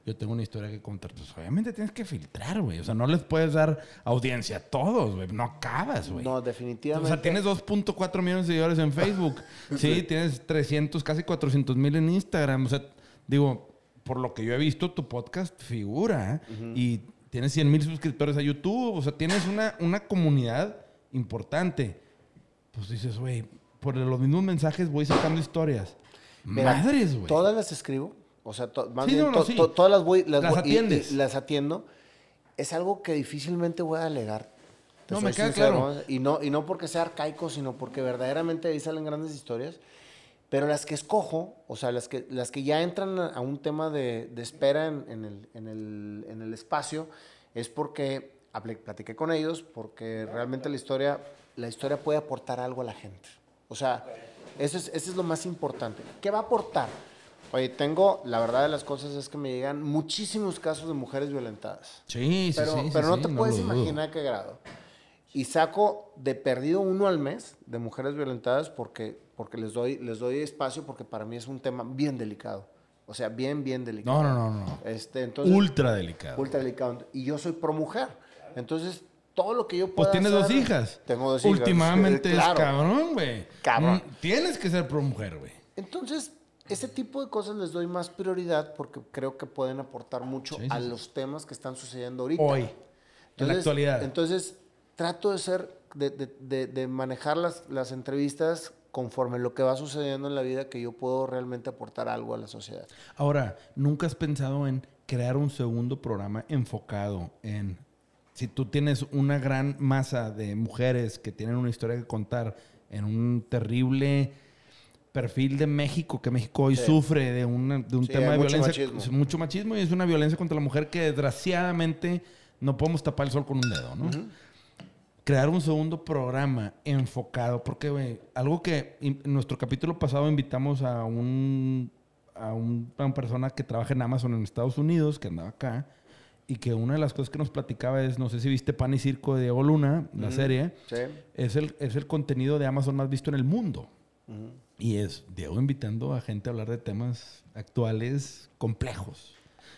Speaker 1: yo tengo una historia que contar, pues obviamente tienes que filtrar, güey. O sea, no les puedes dar audiencia a todos, güey. No acabas, güey.
Speaker 2: No,
Speaker 1: O
Speaker 2: definitivamente.
Speaker 1: sea, tienes 2.4 millones de seguidores en Facebook. [laughs] sí, tienes 300, casi 400 mil en Instagram. O sea, digo, por lo que yo he visto, tu podcast figura. ¿eh? Y tienes 100 mil suscriptores a YouTube. O sea, tienes una, una comunidad importante. Pues dices, güey, por los mismos mensajes voy sacando historias.
Speaker 2: Mira,
Speaker 1: Madres, güey.
Speaker 2: Todas las escribo. O sea, to- más
Speaker 1: Sí,
Speaker 2: bien,
Speaker 1: no, no,
Speaker 2: to-
Speaker 1: sí.
Speaker 2: to- todas las voy. Las,
Speaker 1: Las
Speaker 2: voy- y- y
Speaker 1: atiendes.
Speaker 2: las atiendo. Es algo que difícilmente voy a alegar.
Speaker 1: No, me queda
Speaker 2: sincero,
Speaker 1: claro.
Speaker 2: ¿no? Y no, y no porque sea arcaico, sino porque verdaderamente ahí salen grandes historias. Pero las que escojo, o sea, las que, las que ya entran a, un tema de, de espera en, en el, en, el, en el espacio, es porque hablé, platiqué con ellos, porque realmente la historia, la historia puede aportar algo a la gente. O sea, eso es, eso es lo más importante. ¿Qué va a aportar? Oye, tengo, la verdad de las cosas es que me llegan muchísimos casos de mujeres violentadas.
Speaker 1: Sí, sí,
Speaker 2: Pero,
Speaker 1: sí. sí,
Speaker 2: pero no
Speaker 1: sí,
Speaker 2: te puedes
Speaker 1: lo dudo.
Speaker 2: imaginar qué grado. Y saco de perdido uno al mes de mujeres violentadas porque, porque les, doy, les doy espacio porque para mí es un tema bien delicado. O sea, bien, bien delicado.
Speaker 1: No, no, no, no.
Speaker 2: Este, entonces,
Speaker 1: Ultra delicado.
Speaker 2: ultra delicado. Y yo soy pro mujer. Entonces, todo lo que yo pueda
Speaker 1: Pues tienes dos
Speaker 2: hacer-
Speaker 1: hijas.
Speaker 2: Tengo dos hijas.
Speaker 1: Últimamente
Speaker 2: Eh, claro.
Speaker 1: es cabrón, güey.
Speaker 2: Cabrón.
Speaker 1: Tienes que ser pro mujer, güey.
Speaker 2: Entonces, ese tipo de cosas les doy más prioridad porque creo que pueden aportar mucho
Speaker 1: Sí, sí,
Speaker 2: a los temas que están sucediendo ahorita.
Speaker 1: Hoy. en la actualidad.
Speaker 2: Entonces, trato de ser, de, de- de- de manejar las, las entrevistas conforme lo que va sucediendo en la vida que yo puedo realmente aportar algo a la sociedad.
Speaker 1: Ahora, ¿nunca has pensado en crear un segundo programa enfocado en... Si tú tienes una gran masa de mujeres que tienen una historia que contar en un terrible perfil de México, que México hoy
Speaker 2: Sí.
Speaker 1: sufre de, una- de un
Speaker 2: Sí,
Speaker 1: tema de
Speaker 2: mucho
Speaker 1: violencia,
Speaker 2: machismo.
Speaker 1: es mucho machismo y es una violencia contra la mujer que desgraciadamente no podemos tapar el sol con un dedo, ¿no? crear un segundo programa enfocado, porque, güey, algo que in- en nuestro capítulo pasado invitamos a un a un- a una persona que trabaja en Amazon en Estados Unidos, que andaba acá, y que una de las cosas que nos platicaba es, no sé si viste Pan y Circo de Diego Luna, la serie,
Speaker 2: Sí.
Speaker 1: es el, es el contenido de Amazon más visto en el mundo. Y es Diego invitando a gente a hablar de temas actuales complejos.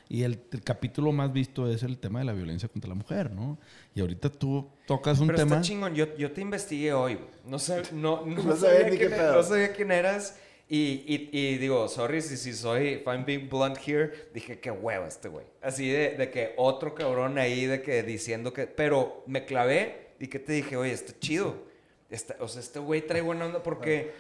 Speaker 1: Y el, el capítulo más visto es el tema de la violencia contra la mujer, ¿no? Y ahorita tú tocas un
Speaker 3: Pero
Speaker 1: tema...
Speaker 3: está chingón. Yo, yo te investigué hoy. No, sab- no, [laughs] no,
Speaker 2: No sabía
Speaker 3: sabía
Speaker 2: ni qué
Speaker 3: quién,
Speaker 2: pedo.
Speaker 3: no sabía quién eras. Y, y, y digo, sorry si, si soy, if I'm being blunt here, dije, qué huevo este güey. Así de, de que otro cabrón ahí, de que diciendo que... Pero me clavé y que te dije, oye, está chido. Está- o sea, este güey trae buena onda porque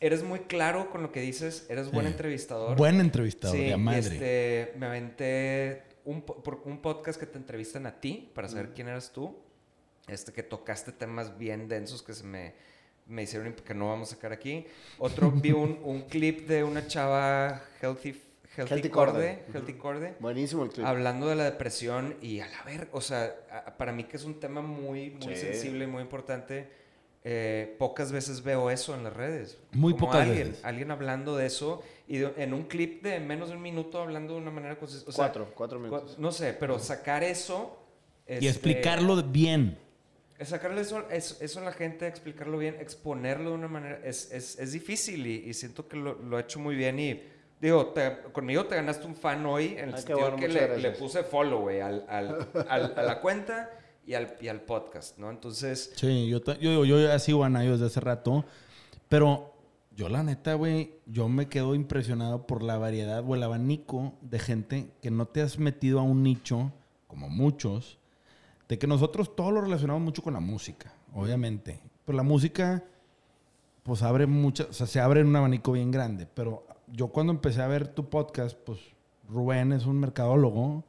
Speaker 3: eres muy claro con lo que dices, eres buen
Speaker 1: Sí.
Speaker 3: entrevistador.
Speaker 1: Buen entrevistador,
Speaker 3: Sí,
Speaker 1: de a madre.
Speaker 3: Este, me aventé un, po- por un podcast que te entrevistan a ti para saber quién eras tú. Este, que tocaste temas bien densos que se me, me hicieron que no vamos a sacar aquí. Otro, vi un, [laughs] un clip de una chava healthy, healthy,
Speaker 2: Healthy
Speaker 3: corde,
Speaker 2: Corde.
Speaker 3: healthy corde,
Speaker 2: Buenísimo el clip.
Speaker 3: hablando de la depresión y a la ver, o sea, a- para mí que es un tema muy, muy
Speaker 2: Sí.
Speaker 3: sensible y muy importante. Eh, pocas veces veo eso en las redes.
Speaker 1: Muy
Speaker 3: Como
Speaker 1: pocas
Speaker 3: alguien,
Speaker 1: veces.
Speaker 3: Alguien hablando de eso y de- en un clip de menos de un minuto hablando de una manera consistente. O sea,
Speaker 2: Cuatro, cuatro minutos.
Speaker 3: No sé, pero sacar eso.
Speaker 1: Y
Speaker 3: este,
Speaker 1: explicarlo bien.
Speaker 3: Sacarle eso, eso, eso a la gente, explicarlo bien, exponerlo de una manera. Es, es, es difícil y, y siento que lo, lo he hecho muy bien. Y digo, te- conmigo te ganaste un fan hoy en el
Speaker 2: Ay, qué
Speaker 3: sentido
Speaker 2: bueno,
Speaker 3: que le, puse follow, güey, al, al, al- a la cuenta [laughs] y al, y al podcast, ¿no? Entonces.
Speaker 1: Sí, yo, yo, yo ya sigo a Nayo desde hace rato. Pero yo, la neta, güey, yo me quedo impresionado por la variedad o el abanico de gente que no te has metido a un nicho, como muchos, de que nosotros todo lo relacionamos mucho con la música, obviamente. Pero la música, pues abre muchas, o sea, se abre en un abanico bien grande. Pero yo cuando empecé a ver tu podcast, pues Rubén es un mercadólogo.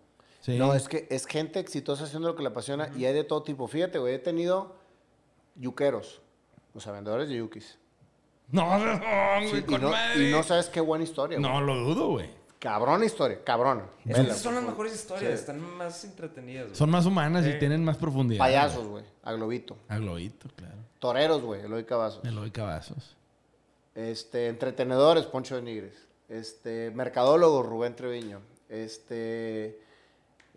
Speaker 1: ¿Sí?
Speaker 2: No, es que es gente exitosa haciendo lo que le apasiona y hay de todo tipo. Fíjate, güey, he tenido yuqueros, o sea, vendedores de yukis.
Speaker 1: No, no, [laughs] güey,
Speaker 2: Sí, y, no,
Speaker 1: madre.
Speaker 2: y no sabes qué buena historia. güey.
Speaker 1: No lo dudo, güey.
Speaker 2: Cabrón historia, cabrón.
Speaker 3: Es
Speaker 2: Vela,
Speaker 3: son las mejores historias,
Speaker 2: Sí.
Speaker 3: están más entretenidas. güey.
Speaker 1: Son más humanas y tienen más profundidad.
Speaker 2: Payasos, güey. A globito.
Speaker 1: A globito, claro.
Speaker 2: Toreros, güey. Eloy Cavazos.
Speaker 1: Eloy Cavazos.
Speaker 2: Este, entretenedores, Poncho de Nigres. Este, mercadólogos, Rubén Treviño. Este,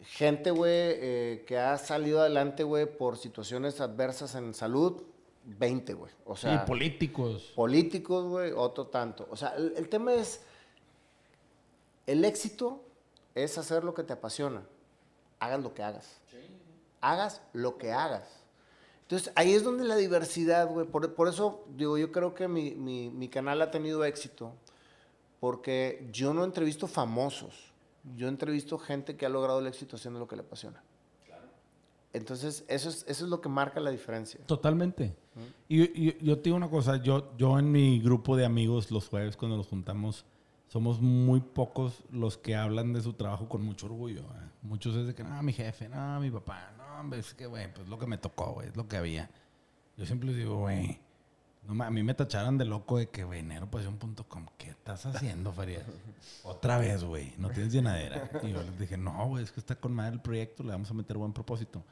Speaker 2: gente, güey, eh, que ha salido adelante, güey, por situaciones adversas en salud, 20, güey. O sea,
Speaker 1: y políticos.
Speaker 2: políticos, güey, otro tanto. O sea, el, el tema es, el éxito es hacer lo que te apasiona. Hagas lo que hagas. Hagas lo que hagas. Entonces, ahí es donde la diversidad, güey. Por, por eso, digo, yo creo que mi, mi- mi canal ha tenido éxito. Porque yo no entrevisto famosos. Yo entrevisto gente que ha logrado el éxito haciendo lo que le apasiona. Entonces, eso es, eso es lo que marca la diferencia.
Speaker 1: Totalmente. Y, y- yo te digo una cosa, yo, yo en mi grupo de amigos los jueves cuando nos juntamos, somos muy pocos los que hablan de su trabajo con mucho orgullo. ¿eh? Muchos es de que, no, mi jefe, no, mi papá, no, hombre, es que, güey, pues lo que me tocó, güey, es lo que había. Yo siempre les digo, güey, no, a mí me tacharon de loco de que, güey, ¿qué estás haciendo, Farías? Otra vez, güey, no tienes llenadera. Y yo les dije, no, güey, es que está con madre el proyecto, le vamos a meter buen propósito.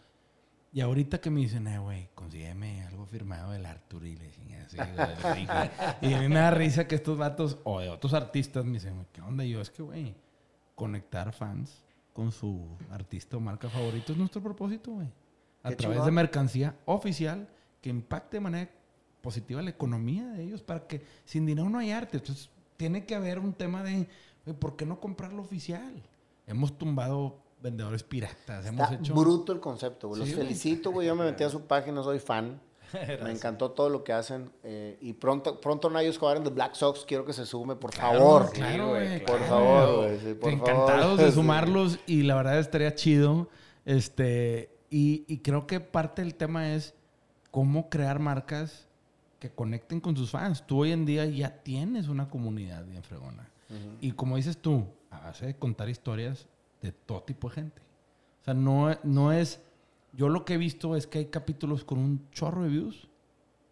Speaker 1: Y ahorita que me dicen, eh, güey, consígueme algo firmado del Artur y le dicen así. Y a mí me da risa que estos vatos o de otros artistas me dicen, güey, ¿qué onda? Y yo, es que, güey, conectar fans con su artista o marca favorito es nuestro propósito, güey. A través
Speaker 2: chingón.
Speaker 1: de mercancía oficial que impacte de manera positiva la economía de ellos para que sin dinero no hay arte. Entonces, tiene que haber un tema de, ¿por qué no comprarlo oficial? Hemos tumbado vendedores piratas, hemos
Speaker 2: Está
Speaker 1: hecho...
Speaker 2: bruto el concepto, güey. Los
Speaker 1: Sí,
Speaker 2: felicito, güey. Yo me metí a su página, soy fan. [laughs] Me encantó todo lo que hacen. eh, y pronto, pronto Nayo Escobar en The Black Sox, quiero que se sume, por favor.
Speaker 1: Claro,
Speaker 3: güey.
Speaker 2: Por
Speaker 1: claro.
Speaker 2: favor, güey. sí, por
Speaker 1: Encantados
Speaker 2: favor.
Speaker 1: de [laughs] sumarlos y la verdad estaría chido. Este, y, y creo que parte del tema es cómo crear marcas que conecten con sus fans. Tú hoy en día ya tienes una comunidad bien fregona. Y como dices tú, a base de contar historias de todo tipo de gente. O sea, no, no es... Yo lo que he visto es que hay capítulos con un chorro de views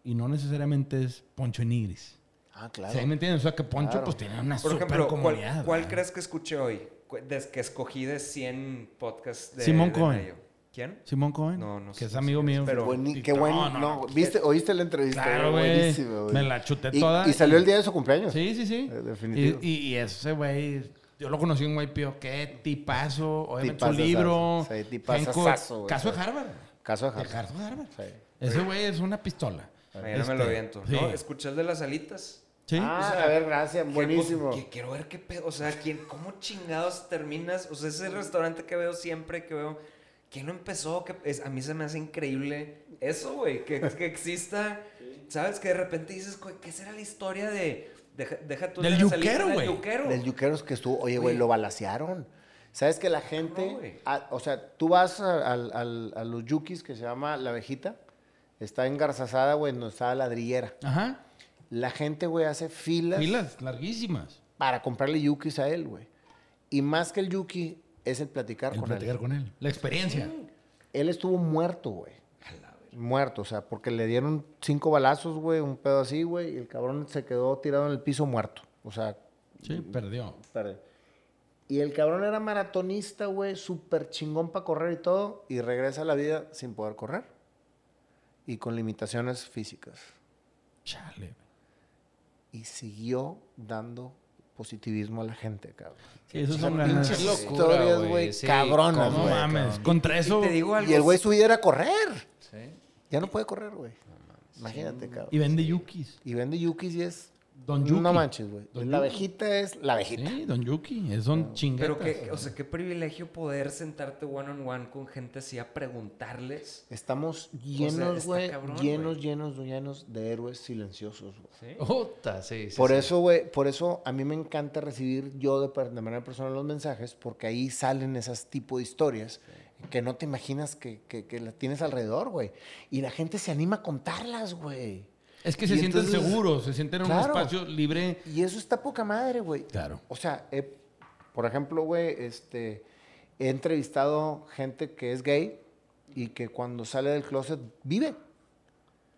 Speaker 1: y no necesariamente es Poncho y Nigris.
Speaker 2: Ah, claro.
Speaker 1: ¿Sí me entiendes? O sea, que Poncho
Speaker 2: Claro.
Speaker 1: pues tiene una
Speaker 3: Por
Speaker 1: super
Speaker 3: ejemplo, ¿cuál,
Speaker 1: comunidad.
Speaker 3: cuál
Speaker 1: ¿verdad?
Speaker 3: crees que escuché hoy? Cu- Des que escogí de 100 podcasts de
Speaker 1: Simón
Speaker 3: de
Speaker 1: Cohen.
Speaker 3: Nayo. ¿Quién?
Speaker 1: Simón Cohen,
Speaker 3: No, no
Speaker 1: que
Speaker 3: sé,
Speaker 1: es amigo mío.
Speaker 3: pero-
Speaker 2: qué buen.
Speaker 1: no,
Speaker 2: No,
Speaker 1: no,
Speaker 2: ¿viste? ¿Oíste la entrevista?
Speaker 1: Claro, güey.
Speaker 2: Buenísimo, güey.
Speaker 1: Me la chuté
Speaker 2: Y-
Speaker 1: toda.
Speaker 2: Y, salió el día de su cumpleaños.
Speaker 1: Sí, sí, sí.
Speaker 2: Eh, definitivo.
Speaker 1: Y, y- y ese güey, yo lo conocí en YPO. Qué tipazo. Obviamente su libro.
Speaker 2: Sí, güey.
Speaker 1: Caso de Harvard.
Speaker 2: Caso de Harvard.
Speaker 1: caso de Harvard.
Speaker 2: Sí.
Speaker 1: Ese güey es una pistola.
Speaker 3: Mañana me
Speaker 1: Este,
Speaker 3: lo aviento.
Speaker 1: sí.
Speaker 3: No, escuché el de las alitas.
Speaker 1: Sí.
Speaker 2: Ah,
Speaker 3: O sea,
Speaker 2: a ver, gracias. Buenísimo.
Speaker 3: pues, que quiero ver qué pedo. O sea, ¿quién, ¿cómo chingados terminas? O sea, ese restaurante que veo siempre, que veo. ¿Quién lo empezó? Que es, a mí se me hace increíble eso, güey. Que, que exista. [laughs] ¿Sabes? Que de repente dices, güey, ¿qué será la historia de. Deja, deja tú
Speaker 1: Del yuquero,
Speaker 3: del
Speaker 1: güey.
Speaker 3: yuquero?
Speaker 2: Del yuqueros que estuvo, oye, güey, lo balacearon. ¿Sabes que la gente,
Speaker 3: No,
Speaker 2: o sea, tú vas a, al- al- a los yukis que se llama La Abejita, está engarzazada, güey, donde está la ladrillera.
Speaker 1: Ajá.
Speaker 2: La gente, güey, hace filas,
Speaker 1: Filas larguísimas.
Speaker 2: para comprarle yukis a él, güey. Y más que el yuki, es el platicar
Speaker 1: El
Speaker 2: con
Speaker 1: platicar
Speaker 2: él.
Speaker 1: con él. La experiencia.
Speaker 2: Él estuvo muerto, güey. Muerto, o sea, porque le dieron cinco balazos, güey, un pedo así, güey, y el cabrón se quedó tirado en el piso muerto. O sea,
Speaker 1: Sí, perdió.
Speaker 2: Y el cabrón era maratonista, güey, súper chingón para correr y todo, y regresa a la vida sin poder correr. Y con limitaciones físicas.
Speaker 1: Chale.
Speaker 2: Y siguió dando positivismo a la gente, cabrón.
Speaker 1: Sí, esos
Speaker 2: O sea,
Speaker 1: son
Speaker 4: Locura,
Speaker 2: historias,
Speaker 4: güey. Sí,
Speaker 2: cabronas,
Speaker 1: No
Speaker 2: güey.
Speaker 1: mames.
Speaker 4: cabrón.
Speaker 1: Contra eso.
Speaker 3: Y te digo algo.
Speaker 2: Y el güey su vida era correr.
Speaker 4: Sí.
Speaker 2: Ya no puede correr, güey. Imagínate, cabrón.
Speaker 1: Y vende yukis.
Speaker 2: Y vende yukis y es...
Speaker 1: Don Yuki.
Speaker 2: No manches, güey.
Speaker 1: Don
Speaker 2: La abejita es la abejita.
Speaker 1: Sí, Don Yuki. Es son chingadas.
Speaker 3: Pero que, o sea, qué privilegio poder sentarte one on one con gente así a preguntarles.
Speaker 2: Estamos llenos, güey, llenos, llenos, llenos de héroes silenciosos, güey.
Speaker 3: ¿sí?
Speaker 4: Sí, sí,
Speaker 2: Por
Speaker 4: sí.
Speaker 2: eso, güey, por eso a mí me encanta recibir yo de manera personal los mensajes, porque ahí salen esas tipo de historias que no te imaginas que, que, que las tienes alrededor, güey. Y la gente se anima a contarlas, güey.
Speaker 1: Es que se sienten seguros, se sienten en
Speaker 2: Claro.
Speaker 1: un espacio libre.
Speaker 2: Y eso está poca madre, güey.
Speaker 1: Claro.
Speaker 2: O sea, por ejemplo, güey, este, he entrevistado gente que es gay y que cuando sale del closet vive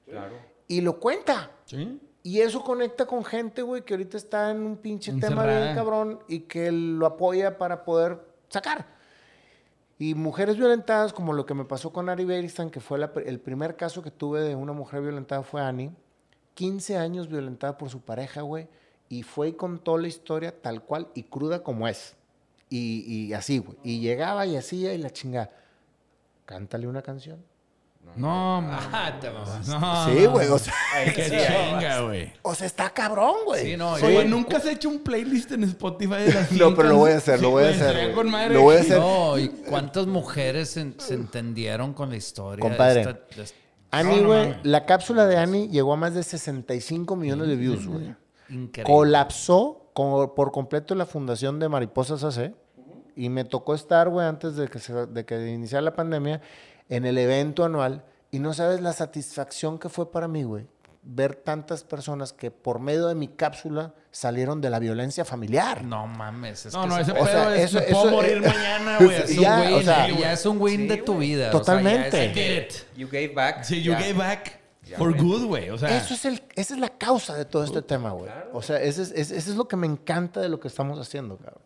Speaker 3: Claro.
Speaker 2: y lo cuenta.
Speaker 1: Sí.
Speaker 2: Y eso conecta con gente, güey, que ahorita está en un pinche tema bien cabrón y que lo apoya para poder sacar. Y mujeres violentadas, como lo que me pasó con Ari Beristan, que fue la el primer caso que tuve de una mujer violentada fue Ani. 15 años violentada por su pareja, güey. Y fue y contó la historia tal cual y cruda como es. Y, y así, güey. Y llegaba y hacía y la chingada. Cántale una canción.
Speaker 1: No, mames.
Speaker 4: Ah, te mamas.
Speaker 1: No,
Speaker 2: sí, güey. O sea,
Speaker 1: Qué chinga, güey.
Speaker 2: o sea, está cabrón, güey.
Speaker 4: Sí, no,
Speaker 1: Oye,
Speaker 4: igual-
Speaker 1: ¿nunca has hecho un playlist en Spotify de las [laughs]
Speaker 2: No, pero lo voy a hacer, lo voy a hacer,
Speaker 1: con madre.
Speaker 2: Lo voy a hacer.
Speaker 4: No, y cuántas mujeres se, se entendieron con la historia.
Speaker 2: Compadre.
Speaker 4: Esta- esta-
Speaker 1: No, no
Speaker 2: güey, la cápsula de Ani llegó a más de 65 millones de views, güey.
Speaker 4: increíble.
Speaker 2: Colapsó co- por completo la fundación de Mariposas AC. Y me tocó estar, güey, antes de que, se, de que iniciara la pandemia, en el evento anual. Y no sabes la satisfacción que fue para mí, güey. Ver tantas personas que por medio de mi cápsula salieron de la violencia familiar.
Speaker 4: No mames. Es
Speaker 1: No,
Speaker 4: que
Speaker 1: no, ese
Speaker 2: o
Speaker 1: pedo
Speaker 2: sea,
Speaker 1: es,
Speaker 2: eso-
Speaker 1: puedo
Speaker 2: eso-
Speaker 1: morir
Speaker 2: eh,
Speaker 1: mañana, güey. [laughs]
Speaker 2: es ya,
Speaker 4: win,
Speaker 2: o sea,
Speaker 4: ya es un win
Speaker 3: Sí,
Speaker 4: de tu
Speaker 3: güey.
Speaker 4: vida. o sea, ya
Speaker 2: Totalmente.
Speaker 4: es-.
Speaker 3: You gave back.
Speaker 1: Sí, you
Speaker 3: Ya.
Speaker 1: gave back for good, güey. O sea,
Speaker 2: Eso es el, esa es la causa de todo este tema, güey. O sea, ese es, ese- ese es lo que me encanta de lo que estamos haciendo, cabrón.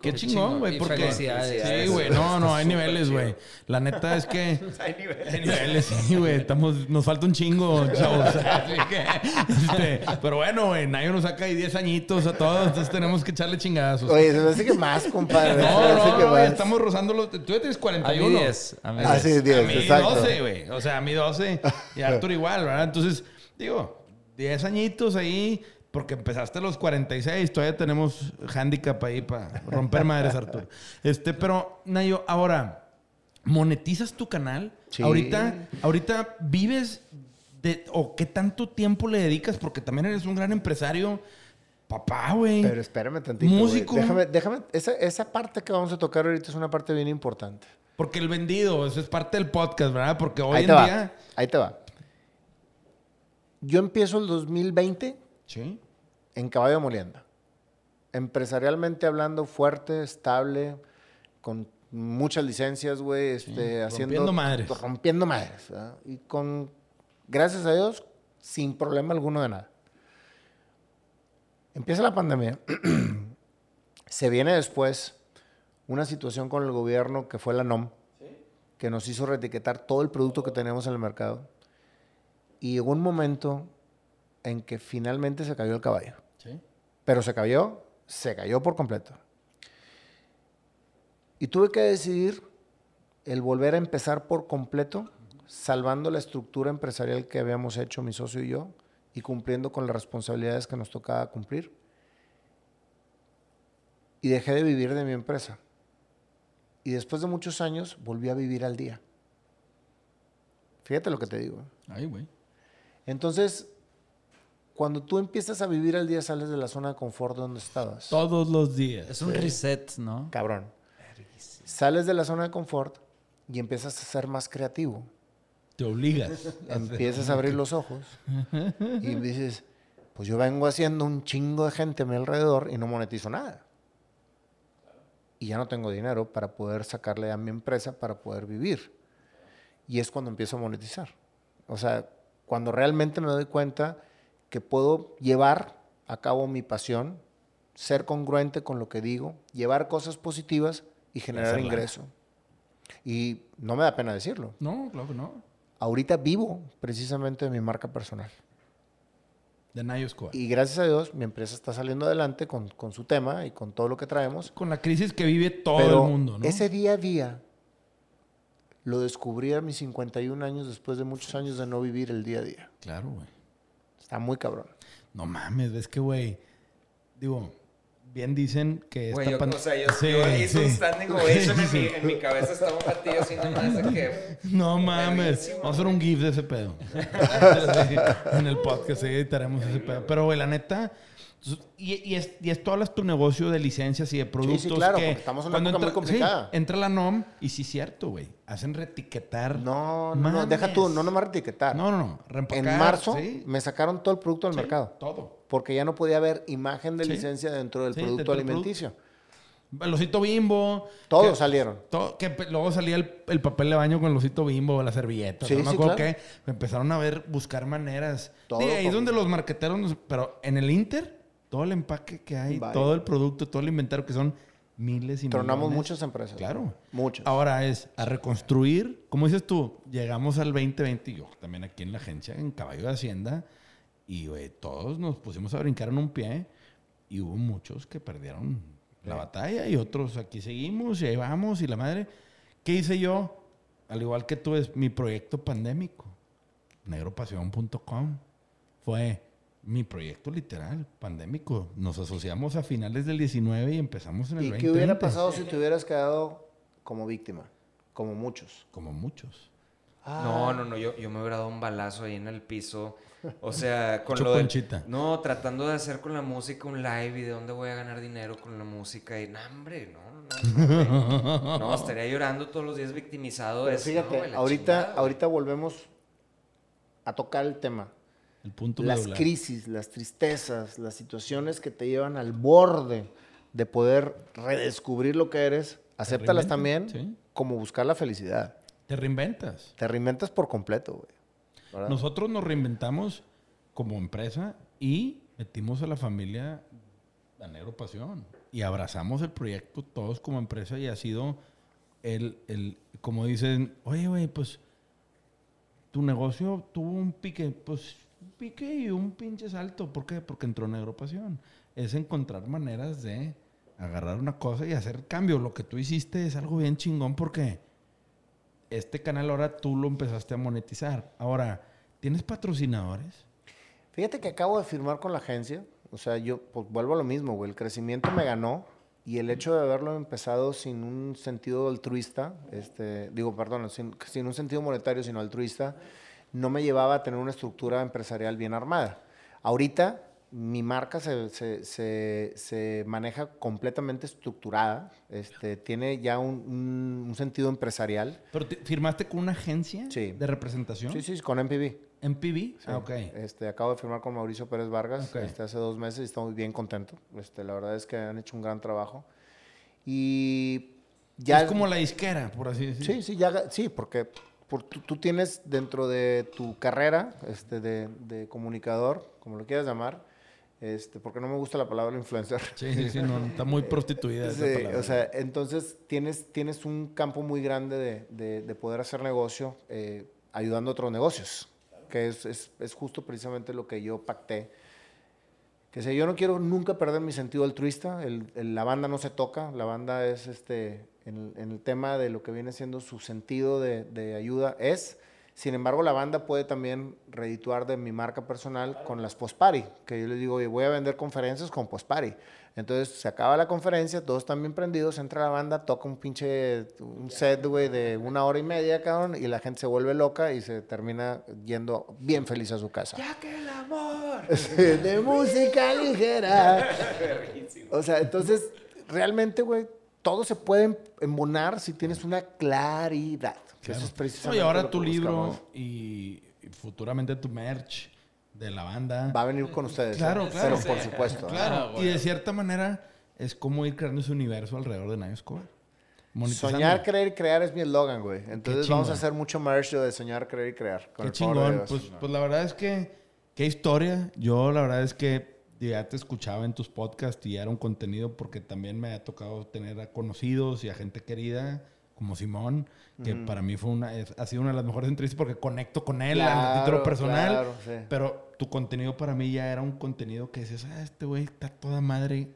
Speaker 1: Qué chingón, güey. Porque
Speaker 4: felicidades.
Speaker 1: sí, güey. No, no, hay [laughs] niveles, güey. La neta es que [laughs]
Speaker 3: Hay niveles.
Speaker 1: hay niveles, sí, güey. Estamos, nos falta un chingo, chavos. [laughs] Así que, este, pero bueno, güey, nadie nos saca ahí 10 añitos a todos, entonces tenemos que echarle chingadazos.
Speaker 2: Oye, se me hace que más, compadre.
Speaker 1: No, no,
Speaker 2: que
Speaker 1: no, güey,
Speaker 2: más.
Speaker 1: estamos rozando los... Tú ya tienes 41.
Speaker 4: A mí 10, a mí
Speaker 2: Ah, sí, 10,
Speaker 1: a mí
Speaker 2: exacto.
Speaker 1: 12, güey. O sea, a mí 12 y Arthur igual, ¿verdad? Entonces, digo, 10 añitos ahí, porque empezaste a los 46, todavía tenemos handicap ahí para romper madres, Arthur. Este, pero, Nayo, ahora, ¿monetizas tu canal?
Speaker 2: Sí.
Speaker 1: Ahorita, ahorita vives de, o qué tanto tiempo le dedicas, porque también eres un gran empresario, papá, güey.
Speaker 2: Pero espérame tantito.
Speaker 1: Músico.
Speaker 2: Déjame, déjame. Esa, esa parte que vamos a tocar ahorita es una parte bien importante.
Speaker 1: Porque el vendido, eso es parte del podcast, ¿verdad? Porque hoy
Speaker 2: Ahí
Speaker 1: en
Speaker 2: te va.
Speaker 1: día...
Speaker 2: Ahí te va. Yo empiezo el 2020
Speaker 1: Sí.
Speaker 2: en Caballo de Molienda. Empresarialmente hablando, fuerte, estable, con muchas licencias, güey, este, haciendo...
Speaker 1: rompiendo madres.
Speaker 2: Rompiendo madres. ¿verdad? Y con, gracias a Dios, sin problema alguno de nada. Empieza la pandemia. [clears throat] Se viene después una situación con el gobierno que fue la NOM, que nos hizo reetiquetar todo el producto que tenemos en el mercado. Y llegó un momento en que finalmente se cayó el caballo.
Speaker 1: Sí.
Speaker 2: Pero se cayó, se cayó por completo. Y tuve que decidir el volver a empezar por completo, salvando la estructura empresarial que habíamos hecho mi socio y yo y cumpliendo con las responsabilidades que nos tocaba cumplir. Y dejé de vivir de mi empresa. Y después de muchos años volví a vivir al día. Fíjate lo que te digo.
Speaker 1: Ay, güey.
Speaker 2: Entonces, cuando tú empiezas a vivir al día, sales de la zona de confort donde estabas.
Speaker 1: Todos los días.
Speaker 4: Es un reset, ¿no?
Speaker 2: Cabrón. Sales de la zona de confort y empiezas a ser más creativo.
Speaker 1: Te obligas. [laughs]
Speaker 2: Empiezas a abrir los ojos y dices, pues yo vengo haciendo un chingo de gente a mi alrededor y no monetizo nada. Y ya no tengo dinero para poder sacarle a mi empresa para poder vivir. Y es cuando empiezo a monetizar. O sea, cuando realmente me doy cuenta que puedo llevar a cabo mi pasión, ser congruente con lo que digo, llevar cosas positivas y generar ingreso. Y no me da pena decirlo.
Speaker 1: No, claro que no.
Speaker 2: Ahorita vivo precisamente de mi marca personal.
Speaker 1: De Nayo Squad.
Speaker 2: Y gracias a Dios, mi empresa está saliendo adelante con, con su tema y con todo lo que traemos.
Speaker 1: Con la crisis que vive todo
Speaker 2: Pero
Speaker 1: el mundo, ¿no?
Speaker 2: ese día a día lo descubrí a mis 51 años después de muchos años de no vivir el día a día.
Speaker 1: Claro, güey.
Speaker 2: Está muy cabrón.
Speaker 1: No mames, ves que, güey. Digo, bien dicen que
Speaker 3: Güey,
Speaker 1: esta
Speaker 3: yo,
Speaker 1: pan-
Speaker 3: o sea, yo,
Speaker 1: Sí,
Speaker 3: yo hice un
Speaker 1: sí.
Speaker 3: standing ovation en,
Speaker 1: Sí,
Speaker 3: mi, [laughs]
Speaker 1: sí.
Speaker 3: en mi cabeza estaba un batillo así nomás de que...
Speaker 1: No mames. Vamos a hacer un GIF de ese pedo. [laughs] En el podcast, sí, editaremos ese pedo. Pero, güey, la neta. Y, y, es, y esto hablas tu negocio de licencias y de productos.
Speaker 2: claro,
Speaker 1: que
Speaker 2: porque estamos en una época muy
Speaker 1: entra-
Speaker 2: complicada.
Speaker 1: sí, entra la NOM y sí, cierto, güey. Hacen retiquetar.
Speaker 2: No, no, no, deja tú, no nomás etiquetar.
Speaker 1: No, no, no.
Speaker 2: en marzo
Speaker 1: sí,
Speaker 2: me sacaron todo el producto del
Speaker 1: sí,
Speaker 2: mercado.
Speaker 1: Todo.
Speaker 2: Porque ya no podía haber imagen de
Speaker 1: Sí.
Speaker 2: licencia dentro del
Speaker 1: Sí,
Speaker 2: producto
Speaker 1: dentro
Speaker 2: alimenticio.
Speaker 1: El osito bimbo.
Speaker 2: Todos
Speaker 1: que-
Speaker 2: salieron.
Speaker 1: que luego salía el, el papel de baño con el osito bimbo, la servilleta.
Speaker 2: Sí,
Speaker 1: no me
Speaker 2: sí,
Speaker 1: acuerdo
Speaker 2: claro.
Speaker 1: Empezaron a ver, buscar maneras.
Speaker 2: Todo
Speaker 1: Sí, ahí es donde los marqueteros, pero en el Inter, todo el empaque que hay,
Speaker 2: Vaya.
Speaker 1: todo el producto, todo el inventario, que son miles y
Speaker 2: Tronamos
Speaker 1: millones.
Speaker 2: muchas empresas.
Speaker 1: Claro.
Speaker 2: Muchas.
Speaker 1: Ahora es a reconstruir, como dices tú, llegamos al 2020, y yo también aquí en la agencia, en Caballo de Hacienda, y güey, todos nos pusimos a brincar en un pie, y hubo muchos que perdieron la batalla, y otros aquí seguimos, y ahí vamos, y la madre. ¿Qué hice yo? Al igual que tú, es mi proyecto pandémico, negropasión.com. Fue mi proyecto literal, pandémico. Nos asociamos a finales del 19 y empezamos en el
Speaker 2: ¿Y
Speaker 1: 20.
Speaker 2: qué hubiera pasado si te hubieras quedado como víctima? Como muchos.
Speaker 1: Como muchos.
Speaker 2: Ah.
Speaker 3: No, no, no, yo, yo me hubiera dado un balazo ahí en el piso. O sea, [laughs] con lo
Speaker 1: conchita.
Speaker 3: No, tratando de hacer con la música un live y de dónde voy a ganar dinero con la música. Y, no, hombre, no, no, no. No, [laughs] estaría llorando todos los días victimizado.
Speaker 2: Pero
Speaker 3: Es,
Speaker 2: fíjate,
Speaker 3: no,
Speaker 2: ahorita,
Speaker 3: chingada,
Speaker 2: ahorita volvemos a tocar el tema.
Speaker 1: El punto
Speaker 2: Las
Speaker 1: medular.
Speaker 2: crisis, las tristezas, las situaciones que te llevan al borde de poder redescubrir lo que eres, acéptalas también
Speaker 1: sí.
Speaker 2: como buscar la felicidad.
Speaker 1: Te reinventas.
Speaker 2: Te reinventas por completo, güey.
Speaker 1: Nosotros nos reinventamos como empresa y metimos a la familia a Negro Pasión. Y abrazamos el proyecto todos como empresa y ha sido el, el como dicen, oye, güey, pues tu negocio tuvo un pique, pues un pique y un pinche salto. ¿Por qué? Porque entró Negro Pasión. Es encontrar maneras de agarrar una cosa y hacer cambio. Lo que tú hiciste es algo bien chingón porque este canal ahora tú lo empezaste a monetizar. Ahora, ¿tienes patrocinadores?
Speaker 2: Fíjate que acabo de firmar con la agencia. O sea, yo pues, vuelvo a lo mismo, güey. El crecimiento me ganó y el hecho de haberlo empezado sin un sentido altruista, este, digo, perdón, sin, sin un sentido monetario, sino altruista, no me llevaba a tener una estructura empresarial bien armada. Ahorita mi marca se, se- se- se maneja completamente estructurada, este, tiene ya un, un- un sentido empresarial.
Speaker 1: ¿Pero te- firmaste con una agencia
Speaker 2: Sí.
Speaker 1: de representación?
Speaker 2: Sí, sí, con MPV.
Speaker 1: ¿MPV?
Speaker 2: Sí.
Speaker 1: Ah, ok.
Speaker 2: Este, acabo de firmar con Mauricio Pérez Vargas
Speaker 1: Ok.
Speaker 2: este, hace dos meses y estamos bien contentos. Este, la verdad es que han hecho un gran trabajo. Y ya...
Speaker 1: es como la disquera, por así decirlo.
Speaker 2: Sí, sí, ya, sí, porque por- tú, tú tienes dentro de tu carrera este, de, de comunicador, como lo quieras llamar, este, porque no me gusta la palabra influencer.
Speaker 1: Sí, sí, sí, no, está muy [laughs] prostituida esa
Speaker 2: Sí,
Speaker 1: palabra.
Speaker 2: o sea, entonces tienes, tienes un campo muy grande de, de- de poder hacer negocio eh, ayudando a otros negocios, que es, es- es justo precisamente lo que yo pacté. Que sé, yo no quiero nunca perder mi sentido altruista, el- el- la banda no se toca, la banda es este, en, en el tema de lo que viene siendo su sentido de, de ayuda, es, sin embargo, la banda puede también redituar de mi marca personal con las post-party, que yo les digo, "Oye, voy a vender conferencias con post-party. Entonces se acaba la conferencia, todos están bien prendidos, entra la banda, toca un pinche un set, güey, de una hora y media, cabrón, y la gente se vuelve loca y se termina yendo bien feliz a su casa.
Speaker 3: Ya que el amor. [laughs]
Speaker 2: de música ligera. [laughs] O sea, entonces, realmente, güey, todo se puede embonar si tienes una claridad. Que eso es
Speaker 1: No,
Speaker 2: precisamente
Speaker 1: y ahora
Speaker 2: lo
Speaker 1: tu libro y, y futuramente tu merch de la banda.
Speaker 2: Va a venir con ustedes.
Speaker 1: Claro,
Speaker 2: ¿eh?
Speaker 1: claro.
Speaker 2: Pero por supuesto. ¿eh?
Speaker 1: Claro, y de cierta manera es como ir creando ese universo alrededor de Nayo Escobar.
Speaker 2: Soñar, creer y crear es mi eslogan, güey. Entonces vamos a hacer mucho merch de soñar, creer y crear. Con
Speaker 1: Qué
Speaker 2: el
Speaker 1: chingón. Pues, pues la verdad es que, qué historia. Yo la verdad es que ya te escuchaba en tus podcasts y era un contenido porque también me ha tocado tener a conocidos y a gente querida como Simón, que para mí fue una, ha sido una de las mejores entrevistas porque conecto con él a
Speaker 2: Claro,
Speaker 1: título personal.
Speaker 2: claro, sí.
Speaker 1: Pero tu contenido para mí ya era un contenido que dices, ah, este güey está toda madre,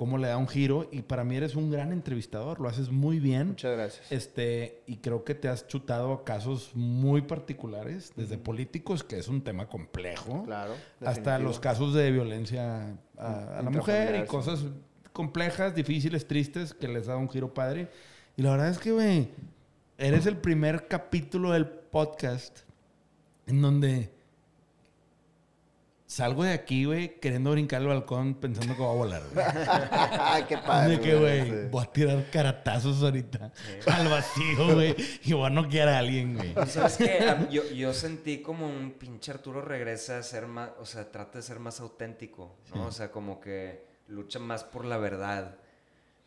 Speaker 1: cómo le da un giro. Y para mí eres un gran entrevistador, lo haces muy bien.
Speaker 2: Muchas gracias.
Speaker 1: Este, y creo que te has chutado casos muy particulares, desde políticos, que es un tema complejo,
Speaker 2: Claro.
Speaker 1: hasta los casos de violencia a, a la mujer y cosas complejas, difíciles, tristes, que les da un giro padre. Y la verdad es que, güey, eres el primer capítulo del podcast en donde salgo de aquí, güey, queriendo brincar al balcón pensando que va a volar, güey. [laughs]
Speaker 2: Ay, qué padre.
Speaker 1: De que, güey,
Speaker 2: sí.
Speaker 1: voy a tirar caratazos ahorita al vacío, güey. Y voy a noquear a alguien, güey.
Speaker 3: ¿Sabes qué? Yo sentí como un pinche Arturo regresa a ser más, o sea, trata de ser más auténtico, ¿no? O sea, como que lucha más por la verdad.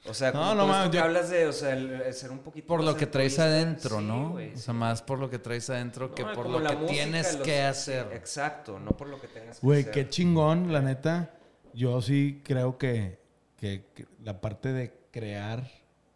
Speaker 3: O sea, como
Speaker 1: No, no
Speaker 3: todo
Speaker 1: mames,
Speaker 3: esto que
Speaker 1: yo-
Speaker 3: hablas de, o sea, el- el ser un poquito
Speaker 4: Por lo que traes adentro,
Speaker 3: Sí,
Speaker 4: ¿no?
Speaker 3: güey,
Speaker 4: o
Speaker 3: sí.
Speaker 4: sea, más por lo que traes adentro que
Speaker 3: No,
Speaker 4: por lo que
Speaker 3: música,
Speaker 4: tienes
Speaker 3: los-
Speaker 4: que
Speaker 3: sí,
Speaker 4: hacer.
Speaker 3: exacto, no por lo que tengas que
Speaker 1: Güey,
Speaker 3: hacer.
Speaker 1: qué chingón, la neta. Yo sí creo que, que- que la parte de crear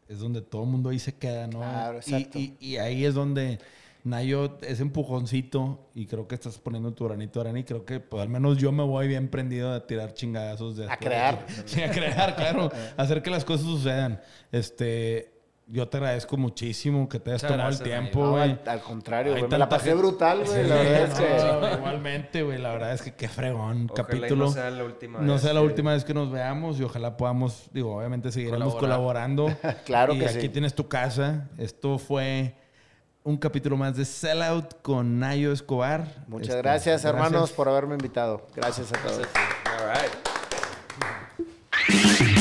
Speaker 1: es donde todo el mundo ahí se queda, ¿no?
Speaker 2: Claro,
Speaker 1: Y-
Speaker 2: exacto.
Speaker 1: Y, y ahí es donde Nayo, ese empujoncito, y creo que estás poniendo tu granito de arena, y creo que pues, al menos yo me voy bien prendido a tirar chingadazos de
Speaker 2: A crear. [laughs]
Speaker 1: Sí, a crear, claro. [laughs] hacer que las cosas sucedan. Este, yo te agradezco muchísimo que te hayas
Speaker 4: Muchas
Speaker 1: tomado el tiempo,
Speaker 2: No,
Speaker 1: güey.
Speaker 2: al, al contrario, güey. Me la pasé
Speaker 1: gente-
Speaker 2: brutal, güey.
Speaker 1: Sí,
Speaker 2: la verdad es que. [laughs]
Speaker 1: igualmente, güey. La verdad es que qué fregón
Speaker 3: Ojalá y
Speaker 1: capítulo.
Speaker 3: no sea la última
Speaker 1: No
Speaker 3: vez
Speaker 1: sea la
Speaker 3: que-
Speaker 1: última vez que nos veamos y ojalá podamos, digo, obviamente seguiremos
Speaker 4: Colaborar.
Speaker 1: colaborando.
Speaker 2: Claro
Speaker 1: y
Speaker 2: que
Speaker 1: aquí
Speaker 2: sí.
Speaker 1: tienes tu casa. Esto fue un capítulo más de Sellout con Nayo Escobar.
Speaker 2: Muchas
Speaker 1: este,
Speaker 2: gracias, hermanos, por haberme invitado. Gracias a todos.
Speaker 3: All right.